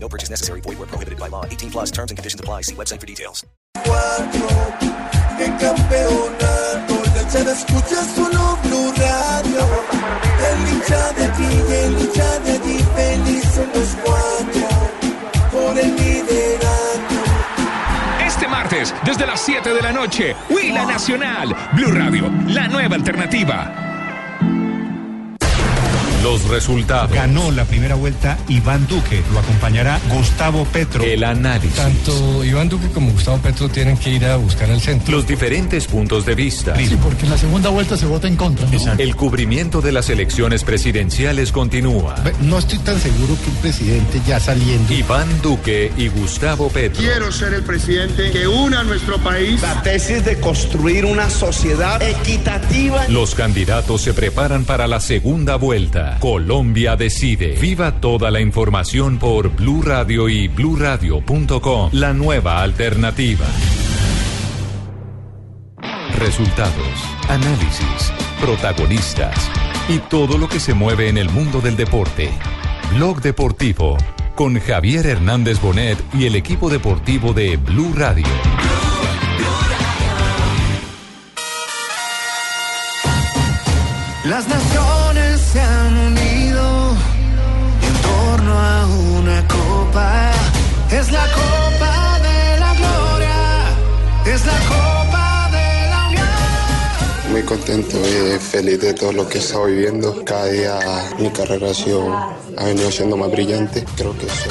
No purchase necessary. Void where prohibited by law. 18 plus terms and conditions apply. See website for details. En campeonato, la escucha solo Blue Radio. El hincha de aquí y el hincha de allí, los cuatro. Por el liderato. Este martes, desde las 7 de la noche, Huila Nacional, Blue Radio, la nueva alternativa. Los resultados, Ganó la primera vuelta Iván Duque. Lo acompañará Gustavo Petro. el análisis, Tanto Iván Duque como Gustavo Petro tienen que ir a buscar el centro. los diferentes puntos de vista. porque en la segunda vuelta se vota en contra. ¿no? El cubrimiento de las elecciones presidenciales continúa. No estoy tan seguro que un presidente ya saliendo. Iván Duque y Gustavo Petro. Quiero ser el presidente que una a nuestro país. La tesis de construir una sociedad equitativa. Los candidatos se preparan para la segunda vuelta. Colombia decide. Viva toda la información por Blue Radio y bluradio.com. La nueva alternativa. Resultados, análisis, protagonistas y todo lo que se mueve en el mundo del deporte. Blog Deportivo con Javier Hernández Bonet y el equipo deportivo de Blue Radio. Las naciones se han a una copa. Es la copa de la gloria. Es la copa de la unión. Muy contento y feliz de todo lo que he estado viviendo. Cada día mi carrera ha, sido, ha venido siendo más brillante. Creo que eso.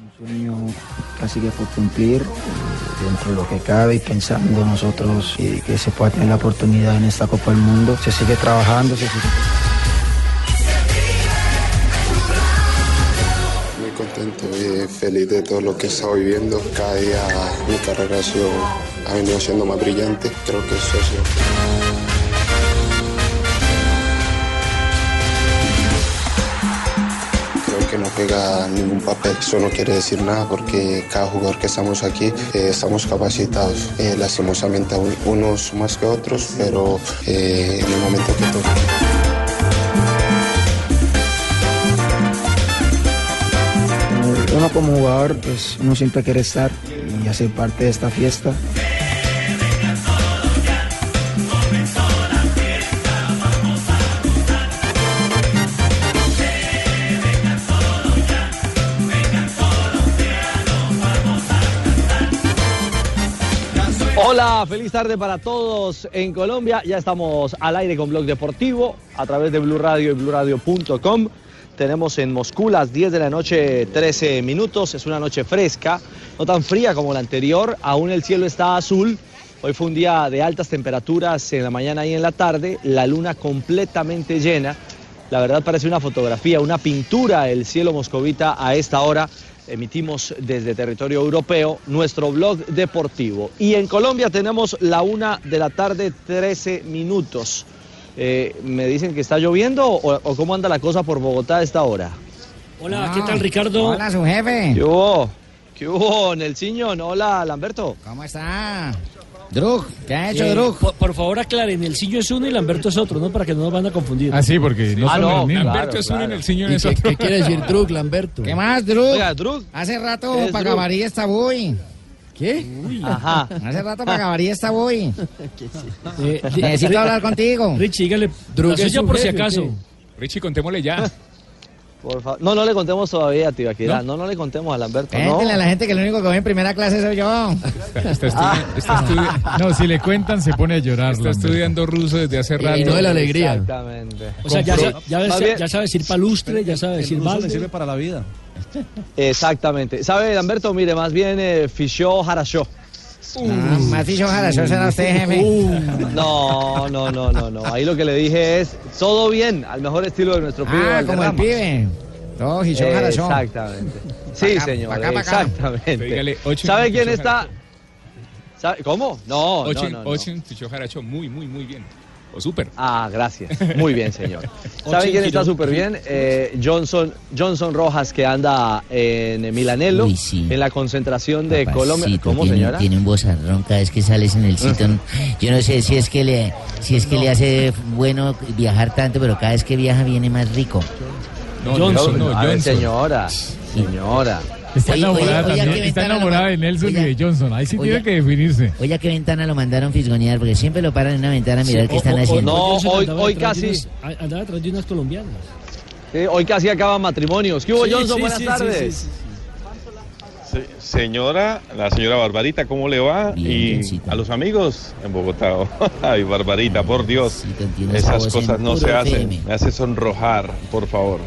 Un sueño casi que por cumplir dentro de lo que cabe y pensando nosotros eh, que se pueda tener la oportunidad en esta Copa del Mundo. Se sigue trabajando, se sigue... Muy contento y feliz de todo lo que he estado viviendo. Cada día mi carrera ha, sido, ha venido siendo más brillante. Creo que eso ha. No juega ningún papel. Eso no quiere decir nada porque cada jugador que estamos aquí eh, estamos capacitados. Eh, lastimosamente un- unos más que otros, pero eh, en el momento que toque. Uno como jugador, pues uno siempre quiere estar y hacer parte de esta fiesta. Feliz tarde para todos en Colombia. Ya estamos al aire con Blog Deportivo a través de Blue Radio y BlueRadio.com. Tenemos en Moscú las 10 de la noche 13 minutos. Es una noche fresca, no tan fría como la anterior. Aún el cielo está azul. Hoy fue un día de altas temperaturas en la mañana y en la tarde. La luna completamente llena. La verdad parece una fotografía, una pintura el cielo moscovita a esta hora. Emitimos desde territorio europeo nuestro blog deportivo. Y en Colombia tenemos la una de la tarde, 13 minutos. Eh, ¿Me dicen que está lloviendo o, o cómo anda la cosa por Bogotá a esta hora? Hola, ¿qué tal Ricardo? Hola, su jefe. ¿Qué hubo? ¿Qué hubo, Nelsiño? Hola, Lamberto. ¿Cómo está? Drug, ¿qué ha hecho Eh, Drug? por, por favor aclaren, el ciño es uno y Lamberto es otro, ¿no? Para que no nos van a confundir. Ah, sí, porque no Ah, son no. Lamberto es uno y el señor ¿Y es qué, otro. qué quiere decir Drug, Lamberto? ¿Qué más, Drug? Oiga, Drug. Hace rato ¿Qué es para Drug? Gabarí está voy. ¿Qué? Ajá. Hace rato para Gabarí está voy. Eh, Necesito hablar contigo. Richie, dígale, Drug es suya su por si acaso. Richie, contémosle ya. Por favor. No, no le contemos todavía, Tibaquirá. No, no le contemos a Lamberto. No. Cuéntenle a la gente que el único que voy en primera clase soy yo. Está, está estudi- está estudi- no, si le cuentan se pone a llorar. Está estudiando ruso desde hace rato. no de la alegría. Exactamente. O sea, ya, ya, ya- sabe decir palustre, ya sabe decir balde. para la vida. Exactamente. ¿Sabe, Lamberto? Mire, más bien eh, fichó Harashó. Ah, dicho, ojalá, eso será usted, jefe. No, no, no, no, no. Ahí lo que le dije es todo bien, al mejor estilo de nuestro pibe. Ah, como el pibe. No, Gichón. Exactamente. Sí, señor, exactamente. Dígale, ocho ¿Sabe quién está? ¿Sabe- ¿Cómo? No, no, no, no. Ochen Fichó Jaracho muy, muy, muy bien. O súper. Ah, gracias. Muy bien, señor. ¿Sabe Ochen quién está súper bien? Eh, Johnson, Johnson Rojas, que anda en Milanelo, en la concentración de Colombia. Papacito, ¿Cómo, tiene, señora? Tiene un vozarrón cada vez que sales en el sitio. Yo no sé si es que le, si es que le hace bueno viajar tanto, pero cada vez que viaja viene más rico. No, Johnson, no, A ver, Johnson. señora, señora. Está Oye, enamorada oye, también. ¿qué Está enamorada de Nelson Oiga, y de Johnson. Ahí sí oiga. tiene que definirse. Oye, ¿a qué ventana lo mandaron fisgonear? Porque siempre lo paran en una ventana a mirar qué están haciendo. no, hoy- hoy casi- unas- andaba detrás de unas colombianas. Sí, hoy casi acaban matrimonios. ¿Qué hubo, Sí, Johnson? sí, Buenas sí, tardes. sí, sí, Se- Señora, la señora Barbarita, ¿cómo le va? y a los amigos en Bogotá. Ay, Barbarita, por Dios. Esas cosas no se hacen. Me hace sonrojar, por favor.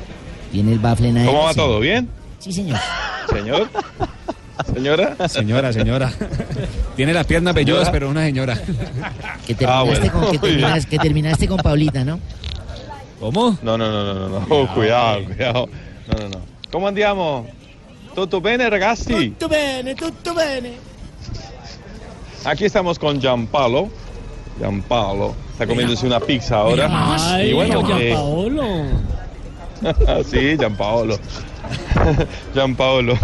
Tiene el bafle en ¿Cómo va todo? ¿Bien? Sí, señor. ¿Señor? ¿Señora? Señora, señora. Tiene las piernas velludas, pero una señora. Que terminaste, Ah, bueno. con, que, terminaste con Paulita, ¿no? ¿Cómo? No, no, no, no, no, no. Oh, cuidado, cuidado. No, no, no. ¿Cómo andiamo? Tutto bene, ragazzi? Tutto bene, tutto bene. Aquí estamos con Gianpaolo. Gianpaolo está comiéndose una pizza ahora. Ay, y bueno, eh, Gianpaolo. sí, Gianpaolo. Gianpaolo.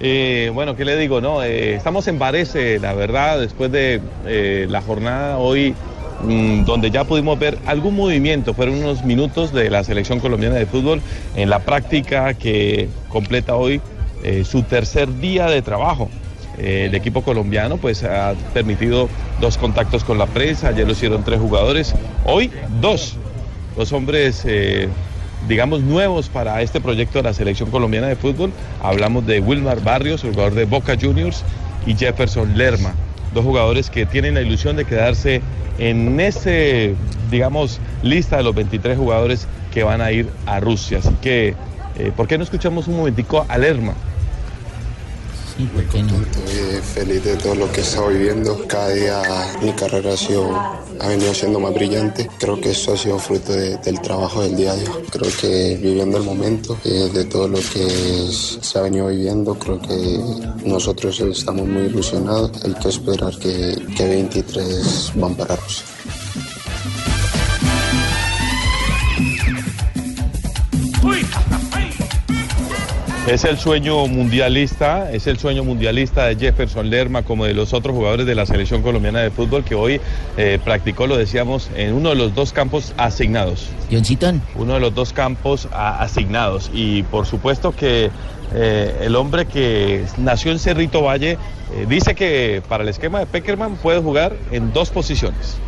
Eh, bueno, ¿qué le digo? No, Eh, estamos en Varese, la verdad, después de eh, la jornada hoy, mm, donde ya pudimos ver algún movimiento, fueron unos minutos de la selección colombiana de fútbol en la práctica que completa hoy eh, su tercer día de trabajo. Eh, el equipo colombiano pues ha permitido dos contactos con la prensa, ayer lo hicieron tres jugadores, hoy dos, dos hombres eh, digamos nuevos para este proyecto de la selección colombiana de fútbol. Hablamos de Wilmar Barrios, el jugador de Boca Juniors, y Jefferson Lerma, dos jugadores que tienen la ilusión de quedarse en ese, digamos, lista de los 23 jugadores que van a ir a Rusia. Así que, eh, ¿por qué no escuchamos un momentico a Lerma? Estoy feliz de todo lo que he estado viviendo. Cada día mi carrera ha, venido siendo más brillante. Creo que eso ha sido fruto de- del trabajo del día a día. Creo que viviendo el momento eh, de todo lo que se ha venido viviendo, creo que nosotros estamos muy ilusionados. Hay que esperar que, que 23 van para Rusia. Es el sueño mundialista, es el sueño mundialista de Jefferson Lerma como de los otros jugadores de la selección colombiana de fútbol que hoy eh, practicó, lo decíamos, en uno de los dos campos asignados. Johncitón. Uno de los dos campos a- asignados. Y por supuesto que eh, el hombre que nació en Cerrito Valle eh, dice que para el esquema de Peckerman puede jugar en dos posiciones.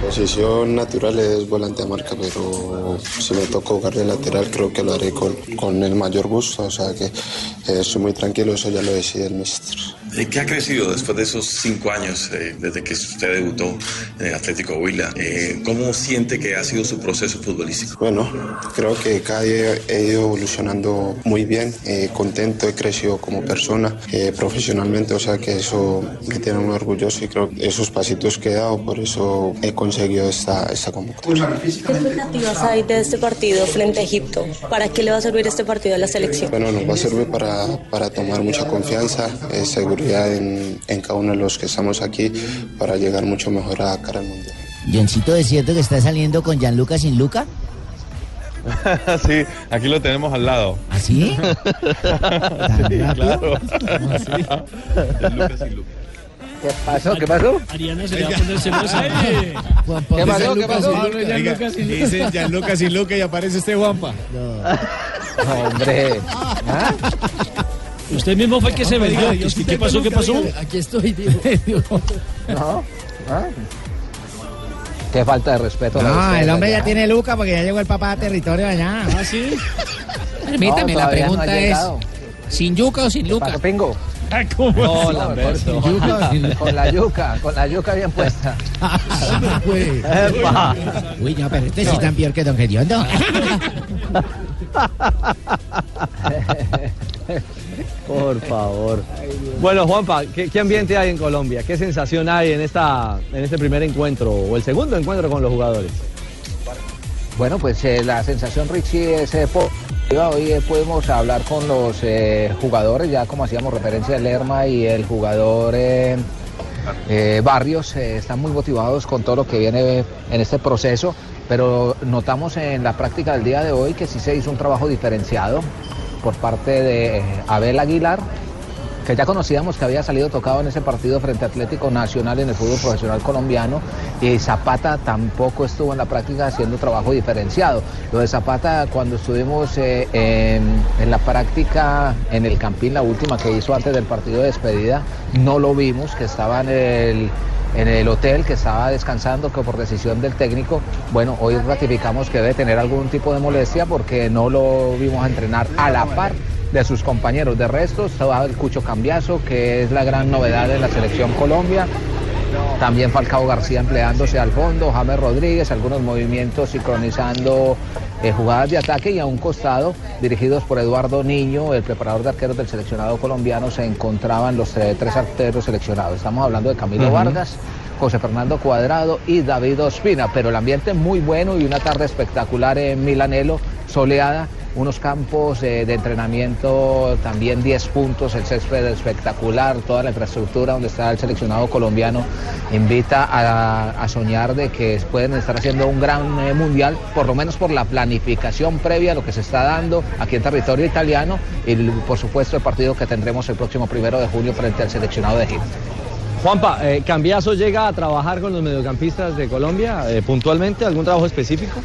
Posición natural es volante de marca, pero si me toca jugar de lateral creo que lo haré con, el mayor gusto, o sea que eh, estoy muy tranquilo, eso ya lo decide el mister. ¿Qué ha crecido después de esos cinco años eh, desde que usted debutó en el Atlético Huila? Eh, ¿Cómo siente que ha sido su proceso futbolístico? Bueno, creo que cada día he ido evolucionando muy bien, eh, contento, he crecido como persona, eh, profesionalmente, o sea que eso me tiene muy orgulloso y creo que esos pasitos que he dado, por eso he conseguido esta, esta convocatoria. ¿Qué expectativas hay de este partido frente a Egipto? ¿Para qué le va a servir este partido a la selección? Bueno, nos va a servir para, para tomar mucha confianza, eh, seguridad en, en cada uno de los que estamos aquí para llegar mucho mejor a cara al mundial. Johncito, ¿es cierto que está saliendo con Gianluca sin Luca? sí, aquí lo tenemos al lado. ¿Ah, sí? sí, claro. ¿Qué pasó? ¿Qué pasó? Ariana se le va a poner celosa. ¿Qué pasó? ¿Qué pasó? Oiga, Dice Gianluca sin Luca y aparece este Juanpa. Hombre. Usted mismo fue el que se vendió. ¿Qué, qué pasó? ¿Qué pasó? Aquí estoy, digo. No. ¿Ah? Qué falta de respeto. No, el hombre ya tiene Luca porque ya llegó el papá a territorio allá. ¿Ah, sí? No, Permítame, la no pregunta es. ¿sin Yuca o sin Luca? ¿Pasó, Pingo? ¿Cómo No? Lamberto. Con yuca, con la yuca, con la yuca bien puesta. Epa. Uy, no, pero este sí tan peor que Don Gediondo. Por favor. Bueno, Juanpa, ¿qué, ambiente hay en Colombia? ¿Qué sensación hay en, esta, en este primer encuentro o el segundo encuentro con los jugadores? Bueno, pues eh, la sensación Richie es eh, Hoy eh, pudimos hablar con los eh, jugadores, ya como hacíamos referencia Lerma y el jugador eh, Barrios, están muy motivados con todo lo que viene en este proceso, pero notamos en la práctica del día de hoy que sí se hizo un trabajo diferenciado por parte de eh, Abel Aguilar, que ya conocíamos que había salido tocado en ese partido frente a Atlético Nacional en el fútbol profesional colombiano y Zapata tampoco estuvo en la práctica haciendo trabajo diferenciado. Lo de Zapata cuando estuvimos eh, en, en la práctica en el Campín, la última que hizo antes del partido de despedida, no lo vimos, que estaba en el en el hotel que estaba descansando que por decisión del técnico, bueno, hoy ratificamos que debe tener algún tipo de molestia porque no lo vimos entrenar a la par de sus compañeros. De resto, estaba el Cucho Cambiazo, que es la gran novedad de la selección Colombia. También Falcao García empleándose al fondo, James Rodríguez, algunos movimientos sincronizando eh, jugadas de ataque y a un costado, dirigidos por Eduardo Niño, el preparador de arqueros del seleccionado colombiano, se encontraban los eh, tres arqueros seleccionados. Estamos hablando de Camilo. Vargas, José Fernando Cuadrado y David Ospina, pero el ambiente muy bueno y una tarde espectacular en Milanelo, soleada, unos campos de entrenamiento, también 10 puntos, el césped espectacular, toda la infraestructura donde está el seleccionado colombiano, invita a, soñar de que pueden estar haciendo un gran eh, mundial, por lo menos por la planificación previa a lo que se está dando aquí en territorio italiano y por supuesto el partido que tendremos el próximo primero de junio frente al seleccionado de Egipto. Juanpa, eh, ¿Cambiazo llega a trabajar con los mediocampistas de Colombia eh, puntualmente? ¿Algún trabajo específico?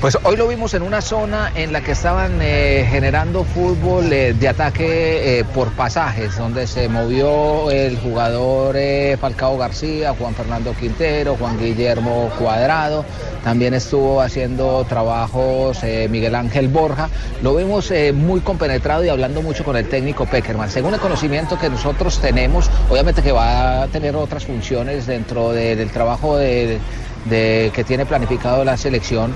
Pues hoy lo vimos en una zona en la que estaban eh, generando fútbol eh, de ataque eh, por pasajes, donde se movió el jugador Falcao García, Juan Fernando Quintero, Juan Guillermo Cuadrado, también estuvo haciendo trabajos Miguel Ángel Borja. Lo vimos muy compenetrado y hablando mucho con el técnico Peckerman. Según el conocimiento que nosotros tenemos, obviamente que va a tener otras funciones dentro de- del trabajo de- que tiene planificado la selección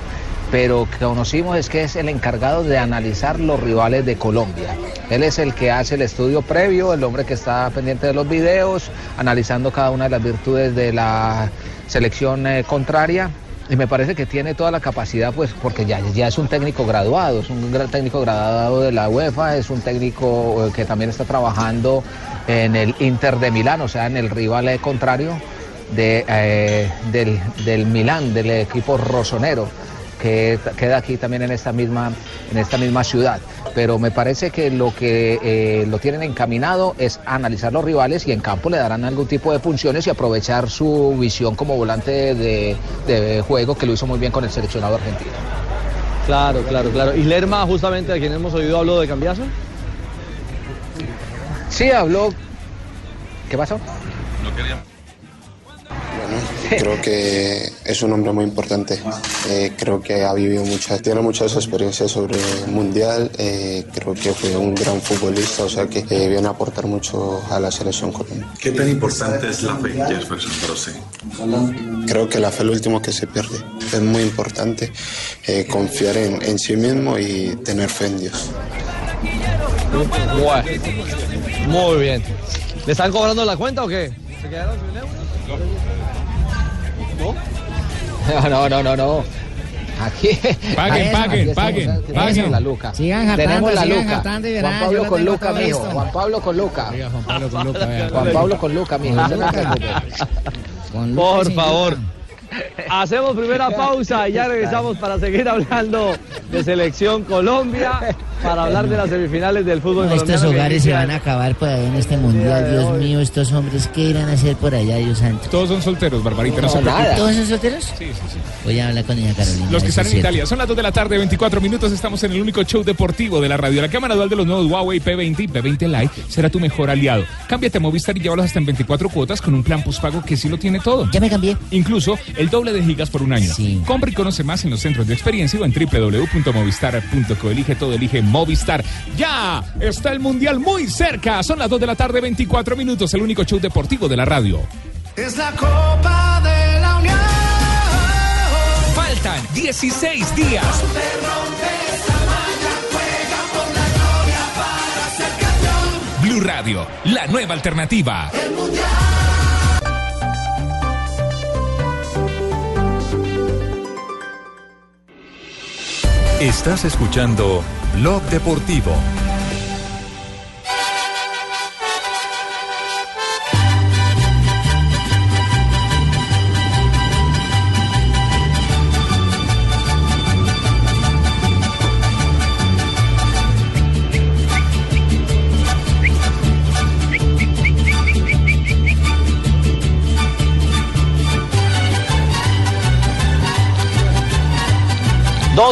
pero que conocimos es que es el encargado de analizar los rivales de Colombia. Él es el que hace el estudio previo, el hombre que está pendiente de los videos, analizando cada una de las virtudes de la selección eh, contraria. Y me parece que tiene toda la capacidad, pues, porque ya, es un técnico graduado, es un gran técnico graduado de la UEFA, es un técnico eh, que también está trabajando en el Inter de Milán, o sea, en el rival eh, contrario de, eh, del, del Milán, del equipo rosonero que queda aquí también en esta misma, en esta misma ciudad. Pero me parece que lo que eh, lo tienen encaminado es analizar los rivales y en campo le darán algún tipo de funciones y aprovechar su visión como volante de, de juego que lo hizo muy bien con el seleccionado argentino. Claro, claro, claro. ¿Y Lerma, justamente, de quien hemos oído, habló de Cambiazo? Sí, habló. ¿Qué pasó? Creo que es un hombre muy importante. Eh, creo que ha vivido muchas, tiene muchas experiencias sobre el mundial. Eh, creo que fue un gran futbolista, o sea que eh, viene a aportar mucho a la selección colombiana. ¿Qué tan importante es la fe, Jefferson para usted? Creo que la fe es lo último que se pierde. Es muy importante eh, confiar en, en sí mismo y tener fe en Dios. Bueno, muy bien. ¿Le están cobrando la cuenta o qué? ¿Se quedaron sin euros? No, no, no, no, no. Aquí. Paguen, paguen, paguen, paguen. Tenemos la Luca. Sigan jaltando, Tenemos la sigan Luca. jaltando y verán, Juan Pablo lo con Luca, mijo. Juan Pablo con Luca. Juan Pablo con Luca. Juan Pablo con Luca, mijo. Por favor. Hacemos primera pausa y ya regresamos para seguir hablando de Selección Colombia, para hablar de las semifinales del fútbol No, estos hogares se van a acabar por ahí en este mundial. Dios mío, estos hombres, ¿qué irán a hacer por allá, Dios santo? Todos son solteros, Barbarita, no, se No, preocupe. nada. ¿Todos son solteros? Sí, sí, sí. Voy a hablar con doña Carolina. Los que están es en cierto. Italia. Son las 2 de la tarde, 24 minutos. Estamos en el único show deportivo de la radio. La cámara dual de los nuevos Huawei P20 y P20 Lite será tu mejor aliado. Cámbiate a Movistar y llévalos hasta en 24 cuotas con un plan postpago que sí lo tiene todo. Ya me cambié. Incluso el doble de gigas por un año. Sí. Compra y conoce más en los centros de experiencia o en www.movistar.co. Elige todo, elige Movistar. ¡Ya! Está el Mundial muy cerca. Son las 2 de la tarde, 24 minutos. El único show deportivo de la radio. Es la Copa de la Unión. Faltan 16 días Blue Radio, la nueva alternativa. Estás escuchando Blog Deportivo.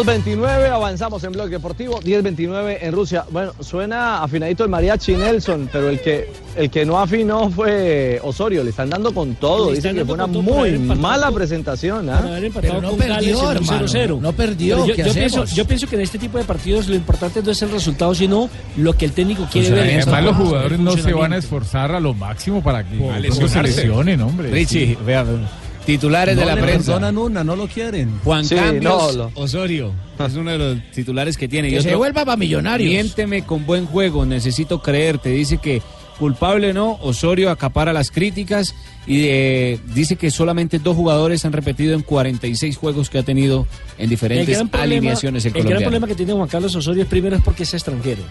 ...2.29, avanzamos en Blog Deportivo, 10.29 en Rusia. Bueno, suena afinadito el mariachi Nelson, pero el que el que no afinó fue Osorio, le están dando con todo, dicen que fue una muy empatado mala presentación. ¿ah? Pero no perdió, Gales en un hermano, 0-0. no perdió, Pero Yo, ¿qué yo pienso, hacemos? yo pienso que en este tipo de partidos lo importante no es el resultado, sino lo que el técnico quiere O sea, ver. además los jugadores no se van a esforzar a lo máximo para que se lesionen, hombre. Richie, Sí. vea, titulares de la le prensa. perdonan una, no lo quieren. Juan Sí, Cambios no, lo- Osorio. Es uno de los titulares que tiene. Y Que se otro, vuelva pa' Millonarios. Miénteme con buen juego, necesito creerte. Dice que culpable no, Osorio acapara las críticas y eh, dice que solamente dos jugadores han repetido en 46 juegos que ha tenido en El diferentes gran, problema, alineaciones el el gran problema que tiene Juan Carlos Osorio es primero es porque es extranjero.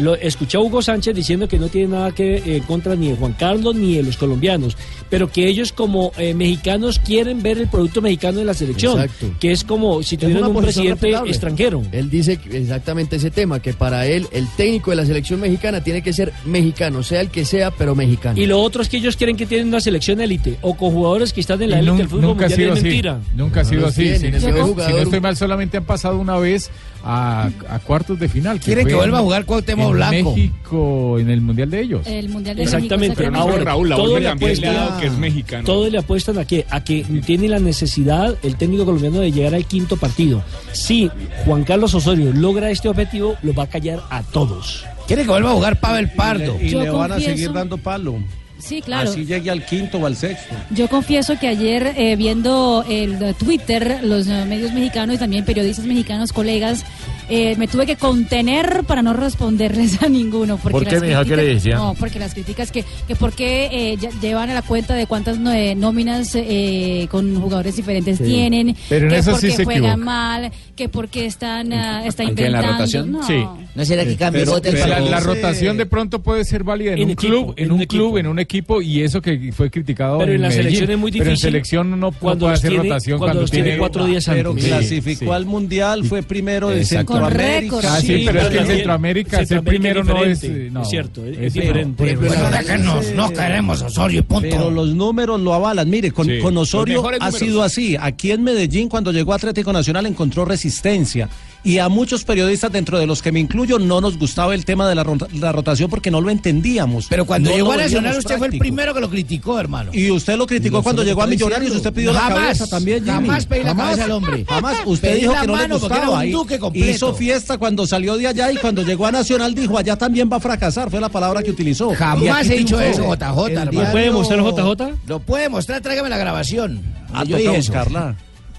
Lo, escuché a Hugo Sánchez diciendo que no tiene nada que eh, en contra ni de Juan Carlos ni de los colombianos, pero que ellos como eh, mexicanos quieren ver el producto mexicano en la selección, Exacto. que es como si tuvieran un presidente respetable. extranjero. Él dice exactamente ese tema, que para él el técnico de la selección mexicana tiene que ser mexicano, sea el que sea, pero mexicano. Y lo otro es que ellos quieren que tienen una selección élite o con jugadores que están en la élite del fútbol nunca ha mundial sido es así. mentira. Nunca ha No sido así. tienen, Si, no, jugador- si no estoy mal, solamente han pasado una vez a, a cuartos de final. Quiere fue que vuelva a jugar Cuauhtémoc en Blanco. México, en el Mundial de ellos. El Mundial de Exactamente, México, ahora Raúl, la todo le también le ha apuesta dado que es mexicano. Todo le apuestan a que a que tiene la necesidad el técnico colombiano de llegar al quinto partido. Si Juan Carlos Osorio logra este objetivo, lo va a callar a todos. Quiere que vuelva a jugar Pavel Pardo. Y le van a seguir dando palo. Sí, claro. Así llegue al quinto o al sexto. Yo confieso que ayer eh, viendo el eh, Twitter, los eh, medios mexicanos y también periodistas mexicanos, colegas, eh, me tuve que contener para no responderles a ninguno. Porque ¿Por qué, las mija? ¿Qué críticas- le decían? No, porque las críticas que, que por qué eh, llevan a la cuenta de cuántas no- eh, nóminas eh, con jugadores diferentes Sí. tienen, Pero en que porque sí juegan equivoca. mal, que porque están ah, está ¿En qué, en la inventando. rotación? No. Sí. ¿No será que cambie la, rotación de pronto puede ser válida en, En un equipo, club, en, en un, un club, en un equipo y eso que fue criticado Pero en la Medellín. selección es muy Pero en difícil selección no, cuando puede hacer tiene- rotación cuando tiene tiene cuatro días Pero antes. Sí, clasificó sí. al mundial, fue primero de. Centroamérica. Con Ah, sí, pero es que en Centroamérica ser primero no es... eh, No, es cierto, es, es es diferente. Pero que nos, no queremos Osorio y punto. Pero los números lo avalan. Mire, con, Sí, con Osorio ha números. sido así. Aquí en Medellín, cuando llegó a Atlético Nacional, encontró resistencia. Y a muchos periodistas, dentro de los que me incluyo, no nos gustaba el tema de la, rota- la rotación porque no lo entendíamos. Pero cuando No llegó a Nacional, usted fue el primero que lo criticó, hermano. Y usted lo criticó cuando llegó a Millonarios, usted pidió la Jamás, cabeza también, Jimmy. jamás pedí la Jamás. cabeza al hombre. Jamás. Usted Pedí dijo la que no le gustaba. un y- duque completo. Hizo fiesta cuando salió de allá y cuando llegó a Nacional dijo, allá también va a fracasar. Fue la palabra que utilizó. Jamás he dicho eso, JJ. ¿Lo puede mostrar JJ? Lo puede mostrar, tráigame la grabación. Ah, yo dije eso.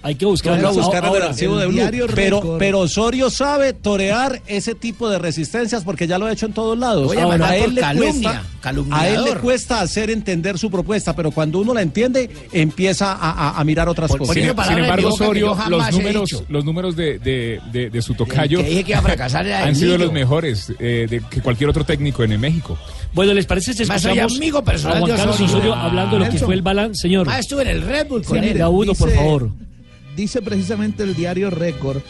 Hay que buscar. Toca buscar en el archivo de Blue. diario Pero, pero Osorio sabe torear ese tipo de resistencias porque ya lo ha hecho en todos lados. Voy a Ahora, a él le calumnia, cuesta, a él le cuesta hacer entender su propuesta, pero cuando uno la entiende, empieza a, a- a mirar otras cosas. Sin, sin embargo, Osorio, jamás los he números, los números de, de, de, de su tocayo que dije que iba a fracasar era han sido los mejores eh, de, que cualquier otro técnico en México. Bueno, ¿les parece si escuchamos amigo personal a Juan de Carlos Osorio. Osorio hablando de lo que fue el balance? Señor, Ah, estuve en el Red Bull con Sí, él. da uno, por favor. Dice precisamente el diario Récord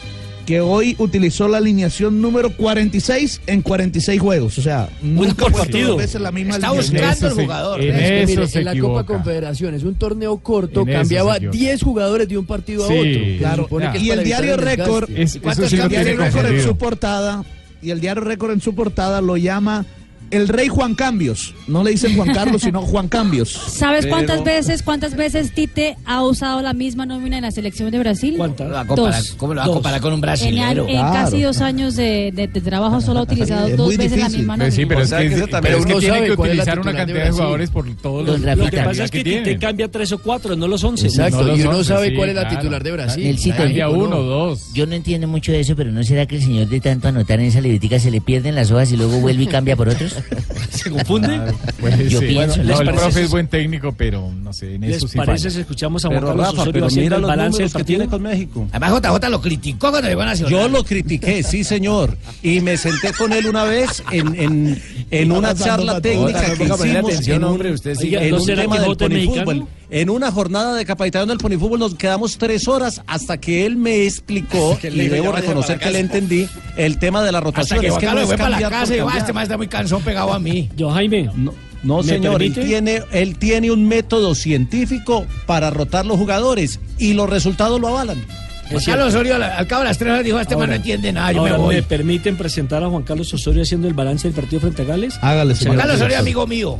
que hoy utilizó la alineación número 46 en 46 juegos. O sea, nunca por partido. dos veces la misma Está alineación. buscando el jugador. en Es que eso Mire, se en la Copa. Confederaciones, un torneo corto, En cambiaba se equivoca. 10 jugadores de un partido a otro. Claro, que y el diario. Récord, el diario Récord en su portada y el diario Récord en su portada lo llama el rey Juan Cambios. No le dicen Juan Carlos, sino Juan Cambios. ¿Sabes cuántas Pero- veces cuántas veces Tite ha usado la misma nómina en la selección de Brasil? ¿Cuántas? ¿Cómo lo va a comparar- Dos. ¿Cómo lo va a comparar con un En, brasilero? en Claro. casi dos años de, de- de trabajo solo ha utilizado Es dos veces la misma nómina. sí, pero O es sea, que, que ese pero es que sabe que utilizar una cantidad de jugadores por todos los Lo que pasa es que tienen. Tite cambia tres o cuatro, no los once. Exacto, No los y uno once, sabe sí, cuál es la claro. titular de Brasil. Nelsito, Cambia Uno. uno, dos. Yo no entiendo mucho de eso, pero ¿no será que el señor de tanto anotar en esa libretica se le pierden las hojas y luego vuelve y cambia por otros? ¿Se confunde? Pues, Yo sí. pienso- No, ¿Les el profe es buen técnico, pero no sé, en ¿Les eso sí parece si escuchamos a Juan Pero Carlos Rafa, Osorio pero haciendo mira el los balance del que partido? tiene con México. Además, JJ lo criticó cuando llegó a Nacional. Yo lo critiqué, sí, señor. Y me senté con él una vez en, en, en una charla técnica que hicimos atención, en un, hombre, usted sí. en ¿no un tema del ponifútbol. En una jornada de capacitación del ponifútbol nos quedamos tres horas hasta que él me explicó, y debo "Ya váyase reconocer que le casa". entendí, el tema de la Hasta rotación. que es que no es "Ah, cambiar. este más está muy cansón pegado a mí. Yo, Jaime. No, no, ¿Me señor, él tiene, él tiene un método científico para rotar los jugadores y los resultados lo avalan. Juan Carlos Osorio al, cabo de las tres horas dijo, este man no entiende nada, yo Ahora, me voy. ¿me permiten presentar a Juan Carlos Osorio haciendo el balance del partido frente a Gales? Hágale, Juan Carlos Osorio, amigo mío.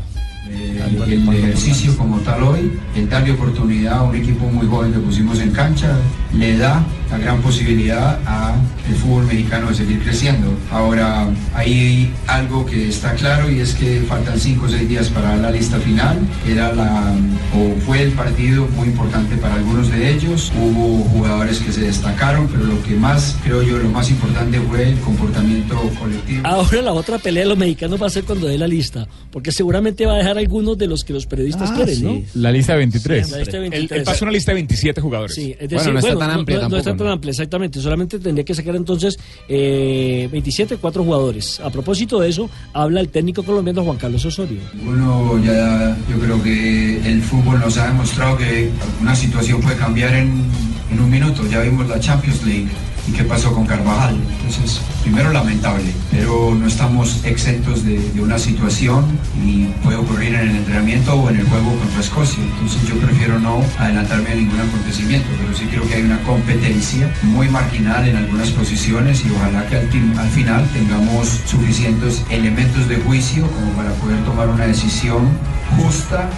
el ejercicio como tal hoy, el darle oportunidad a un equipo muy joven que pusimos en cancha, le da la gran posibilidad a el fútbol mexicano de seguir creciendo. Ahora, hay algo que está claro y es que faltan 5 o 6 días para la lista final. Era la, o fue el partido muy importante para algunos de ellos. Hubo jugadores que se destacaron, pero lo que más, creo yo, lo más importante fue el comportamiento colectivo. Ahora la otra pelea de los mexicanos va a ser cuando dé la lista, porque seguramente va a dejar algunos de los que los periodistas Ah, quieren, sí. ¿no? La lista de 23. Sí, la lista de Él, 23. él pasó una lista de 27 jugadores. Sí, es decir, bueno, no, no- no amplia, exactamente. Solamente tendría que sacar entonces eh, 27, cuatro jugadores. A propósito de eso, habla el técnico colombiano Juan Carlos Osorio. Uno ya, yo creo que el fútbol nos ha demostrado que una situación puede cambiar en, en un minuto. Ya vimos la Champions League y qué pasó con Carvajal. Entonces, primero lamentable, pero no estamos exentos de, una situación y puede ocurrir en el entrenamiento o en el juego contra Escocia. Entonces yo prefiero no adelantarme a ningún acontecimiento, pero sí creo que hay una competencia muy marginal en algunas posiciones y ojalá que al, final tengamos suficientes elementos de juicio como para poder tomar una decisión justa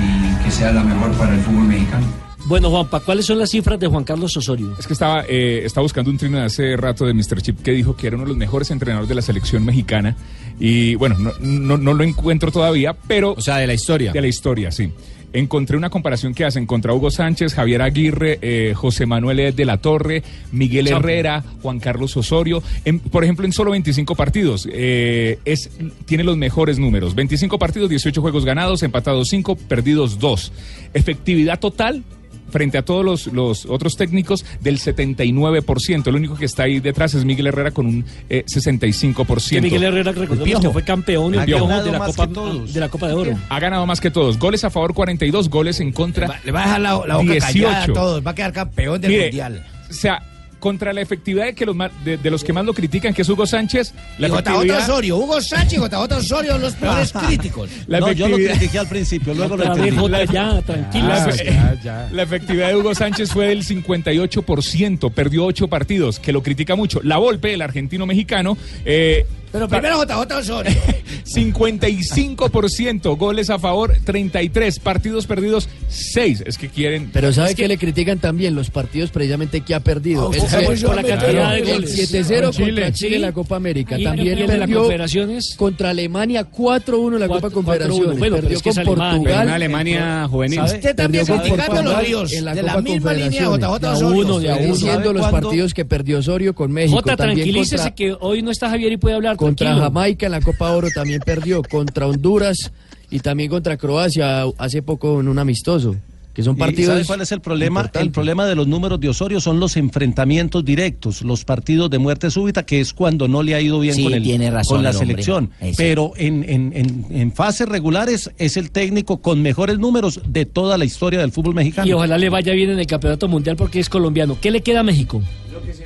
y que sea la mejor para el fútbol mexicano. Bueno, Juanpa, ¿cuáles son las cifras de Juan Carlos Osorio? Es que estaba, eh, estaba buscando un trino de hace rato de Mr. Chip que dijo que era uno de los mejores entrenadores de la selección mexicana. Y bueno, no, no, no lo encuentro todavía, pero. O sea, de la historia. De la historia, sí. Encontré una comparación que hacen contra Hugo Sánchez, Javier Aguirre, eh, José Manuel de la Torre, Miguel. Herrera, Juan Carlos Osorio. En- por ejemplo, en solo 25 partidos, eh, es, tiene los mejores números. 25 partidos, 18 juegos ganados, empatados 5, perdidos 2. Efectividad total, frente a todos los, los otros técnicos del 79%. El único que está ahí detrás es Miguel Herrera con un eh, 65%. Que Miguel Herrera, recordemos que fue campeón de la, Copa, de la Copa de Oro. Ha ganado más que todos. Goles a favor 42, goles en contra. Le va a dejar la, la boca callada a todos, va a quedar campeón del Mire, mundial. O sea, contra la efectividad de, que los, ma- de, de los que más lo critican, que es Hugo Sánchez, la Y JJ efectividad... Osorio, Hugo Sánchez y JJ Osorio son los peores críticos. La no, yo lo efectividad- critiqué al principio, luego lo entendí. Jota, ya, tranquilo. La, Ah, ya, ya. la efectividad de Hugo Sánchez fue del 58%, perdió 8 partidos, que lo critica mucho. La Volpe, el argentino mexicano, eh, Pero primero JJ Osorio. 55%, goles a favor 33, partidos perdidos 6. Es que quieren... Pero ¿sabe es que, le critican también los partidos precisamente que ha perdido? Ah, el, por- la cantidad de goles. 7-0 Con Chile. contra Chile en la. Copa América. Y- También y el de la perdió Confederaciones. contra Alemania 4-1 en la Copa 4-1. Confederaciones. Bueno, perdió es que con. Portugal. Pero una Alemania juvenil. ¿Sabe? Usted también criticando a los ríos en la de la Copa misma línea Confederaciones. JJ Osorio. uno, de a Estoy uno. diciendo los partidos que perdió Osorio con México. Jota, tranquilícese contra- que hoy no está Javier y puede hablar. Contra tranquilo. Jamaica en la Copa Oro también perdió, contra Honduras y también contra Croacia hace poco en un amistoso, que son ¿Y partidos. ¿Sabe cuál es el problema? El problema de los números de Osorio son los enfrentamientos directos, los partidos de muerte súbita, que es cuando no le ha ido bien Sí, con, el- tiene razón con la selección. Pero en, en- en- en fases regulares es el técnico con mejores números de toda la historia del fútbol mexicano. Y ojalá le vaya bien en el campeonato mundial porque es colombiano. ¿Qué le queda a México?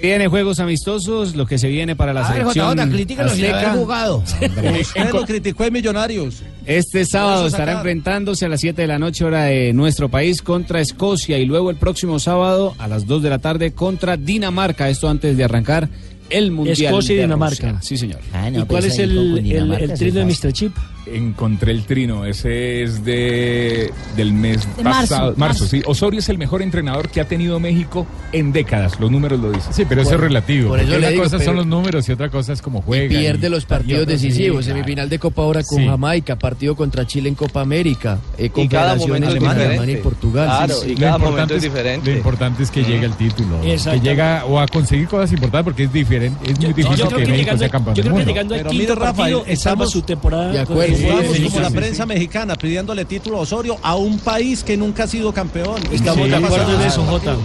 Viene juegos amistosos, lo que se viene para la A ver, selección críticalo sin haber azteca. jugado. Usted lo criticó en Millonarios. Este sábado estará enfrentándose a las 7 de la noche hora de nuestro país contra Escocia y luego el próximo sábado a las 2 de la tarde contra Dinamarca. Esto antes de arrancar el Mundial. Escocia y Dinamarca. Rusia. Sí, señor. Ah, no, ¿Y cuál pues es el, el, el se trino de. Mr. Chip? Encontré el trino, ese es de del mes De marzo, pasado, marzo, marzo. sí. Osorio es el mejor entrenador que ha tenido México en décadas, los números lo dicen. Sí, pero eso es relativo. por eso una digo, cosa pero- son los números y otra cosa es cómo juega. pierde y- los y partidos decisivos, claro. semifinal de Copa ahora con Sí. Jamaica, partido contra Chile en Copa América, eh, Y cada momento con diferente. Alemania y Portugal. Claro, sí, sí. y cada Lo momento es diferente. Lo importante es que llegue el título. Que llega o a conseguir cosas importantes porque es diferente, es muy No, difícil yo creo que que México llegando, sea campeón yo creo que llegando al quinto Rafael, partido estamos su temporada. De con- acuerdo. Sí, Jugamos sí, como sí, la sí. prensa mexicana pidiéndole título a Osorio a un país que nunca ha sido campeón. Estamos Sí, de acuerdo en eso. Jota.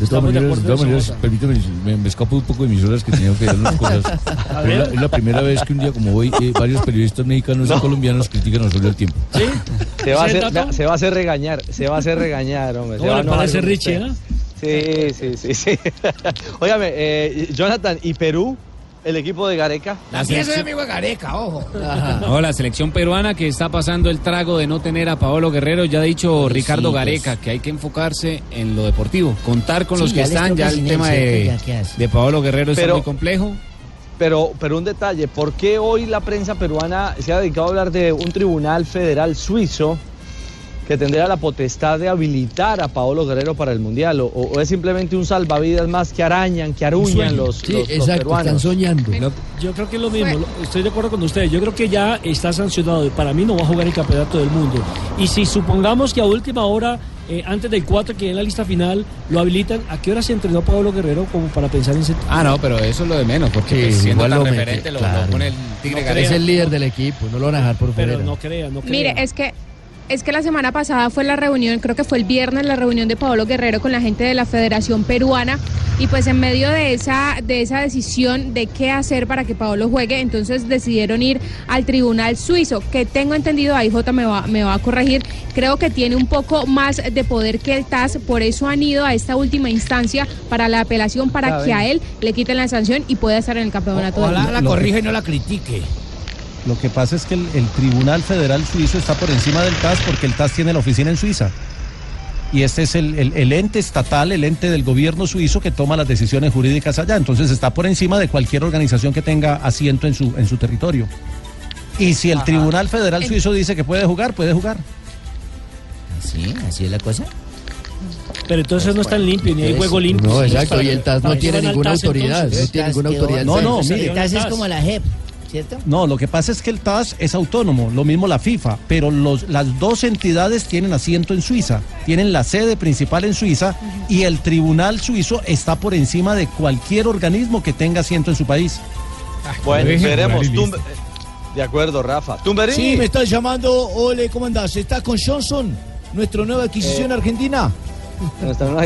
De todas maneras, de todas maneras me, me escapo un poco de mis horas que tenía que ver unas cosas. Pero es, la, es la primera vez que un día como hoy eh, varios periodistas mexicanos y colombianos critican a Osorio al tiempo. Se va, a ¿Ese hacer, se va a hacer regañar, se va a hacer regañar, hombre. se ¿Cómo va a con Richie, usted. eh? Sí, sí, sí, sí. Óigame, eh, Jonathan, ¿y Perú? ¿El equipo de Gareca? También soy amigo de Gareca, ojo. No, la selección peruana que está pasando el trago de no tener a Paolo Guerrero, ya ha dicho Sí, Ricardo pues. Gareca que hay que enfocarse en lo deportivo, contar con Sí, los que están, ya el tema de, de Paolo Guerrero está Pero- muy complejo. Pero, pero un detalle, ¿por qué hoy la prensa peruana se ha dedicado a hablar de un tribunal federal suizo que tendría la potestad de habilitar a Paolo Guerrero para el Mundial? ¿O, o es simplemente un salvavidas más que arañan, que aruñan los, Sí, los- los exacto, están peruanos? soñando. Yo creo que es lo mismo, lo- estoy de acuerdo con ustedes. Yo creo que ya está sancionado y para mí no va a jugar el campeonato del mundo. Y si supongamos que a última hora, eh, antes del 4 que en la lista final, lo habilitan, ¿a qué hora se entrenó Pablo Guerrero como para pensar en ese Ah, no, pero eso es lo de menos, porque Sí, pues, siendo igual tan lo referente lo, lo claro. pone el Tigre No. Es el líder del equipo, no lo van a dejar por fuera. Pero no crea, no crea. Mire, es que es que la semana pasada fue la reunión, creo que fue el viernes la reunión de Paolo Guerrero con la gente de la Federación Peruana. Y pues en medio de esa de esa decisión de qué hacer para que Paolo juegue, entonces decidieron ir al Tribunal Suizo, que tengo entendido, ahí J me va, me va a corregir, creo que tiene un poco más de poder que el TAS, por eso han ido a esta última instancia para la apelación para Ya que a él le quiten la sanción y pueda estar en el campeonato Ojalá la corrija y no la critique. Lo que pasa es que el, el Tribunal Federal Suizo está por encima del TAS porque el TAS tiene la oficina en Suiza. Y este es el, el- el ente estatal, el ente del gobierno suizo que toma las decisiones jurídicas allá. Entonces está por encima de cualquier organización que tenga asiento en su, en su territorio. Y si el Tribunal Federal Suizo dice que puede jugar, puede jugar. Sí, así es la cosa. Pero entonces no están limpios, ni hay juego limpio. No, exacto, y el TAS no tiene ninguna TAS, autoridad, entonces. no tiene ninguna autoridad. No, no, Sí, mire. el TAS es como la JEP, ¿cierto? No, lo que pasa es que el TAS es autónomo, lo mismo la FIFA, pero los, las dos entidades tienen asiento en Suiza, tienen la sede principal en Suiza y el tribunal suizo está por encima de cualquier organismo que tenga asiento en su país. Bueno, Deje veremos. De acuerdo, Rafa. Tumberini. Sí, me estás llamando. Ole, ¿cómo andás? ¿Estás con Johnson? ¿Nuestra nueva adquisición Eh, argentina? Nuestra nueva-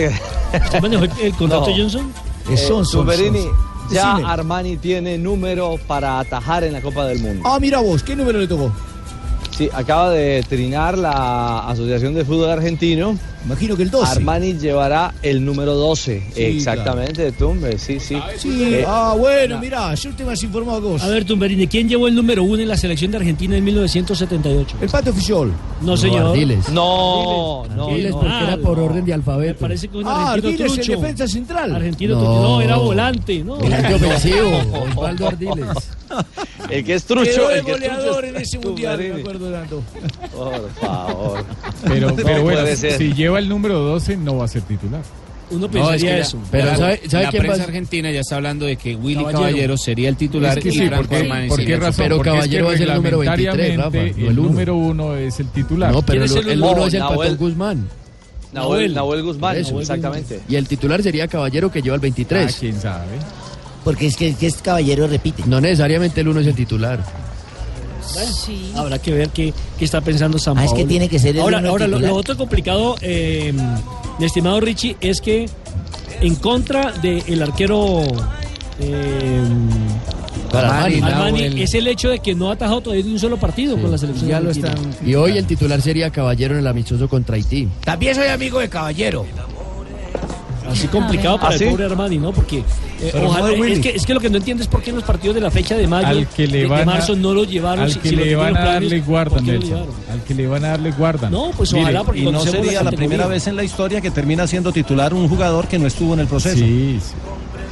¿Se manejó el, el contrato No. Johnson? Es Eh, Johnson, Tumberini, Johnson. Ya Decime. Armani tiene número para atajar en la Copa del Mundo. Ah, mira vos, ¿qué número le tocó? Sí, acaba de trinar la Asociación de Fútbol Argentino. Imagino que el 12. Armani llevará el número 12. Sí, Exactamente, Tumbe, sí, sí. Sí, Eh, ah, bueno, mira, yo te más informado que vos. A ver, Tumberini, ¿quién llevó el número uno en la selección de Argentina en 1978? El pato oficial. No, señor. Ardiles. No, no, Ardiles, no. porque era por orden de Me alfabeto. parece que un Ah, argentino Ardiles en defensa central. Argentino No. trucho. No, era volante, ¿no? Volante ofensivo, Osvaldo Ardiles. El que es trucho, Quedó el que es goleador trucho en es ese mundial, me acuerdo tanto. Por favor. Pero, No pero bueno, ser. si lleva el número 12 no va a ser titular. Uno No, es pensaría que la- eso. Pero la, ¿sabe- sabe la quién prensa va- argentina ya está hablando de que Willy Caballero. Caballero, sería el titular Es que y sí, Franco porque, Armani ¿por qué razón? Pero Porque es que Caballero ser el número 23, Rafa, no el el número uno es el titular. No, pero ¿Quién el, es el uno? es el Nahuel. Patón Guzmán. Nahuel, Nahuel Guzmán, Eso. exactamente. Y el titular sería Caballero que lleva el Ah, 23. quién sabe. Porque es que, que este caballero repite. No necesariamente el uno es el titular. Sí. Habrá que ver qué, qué está pensando San Ah, es Paolo. que tiene que ser el Ahora, uno ahora lo, otro complicado, eh, mi estimado Richie, es que en contra del arquero eh, Armani, Armani, Nahuel. es el hecho de que no ha atajado todavía ni un solo partido con la selección. Ya lo están. Y hoy el titular sería Caballero en el amistoso contra Haití. También soy amigo de Caballero. Así complicado para ¿Ah, el pobre Armani, ¿no? Porque eh, ojalá- es, que, es que lo que no entiendo es por qué en los partidos de la fecha de mayo, Al que le de, de van a- marzo, no lo llevaron. Al si- que si le van a darle ¿por guardan? Al que le van a darle guardan. No, pues Mire, ojalá, porque y no sería la primera vez en la historia que termina siendo titular un jugador que no estuvo en el proceso. Sí, sí.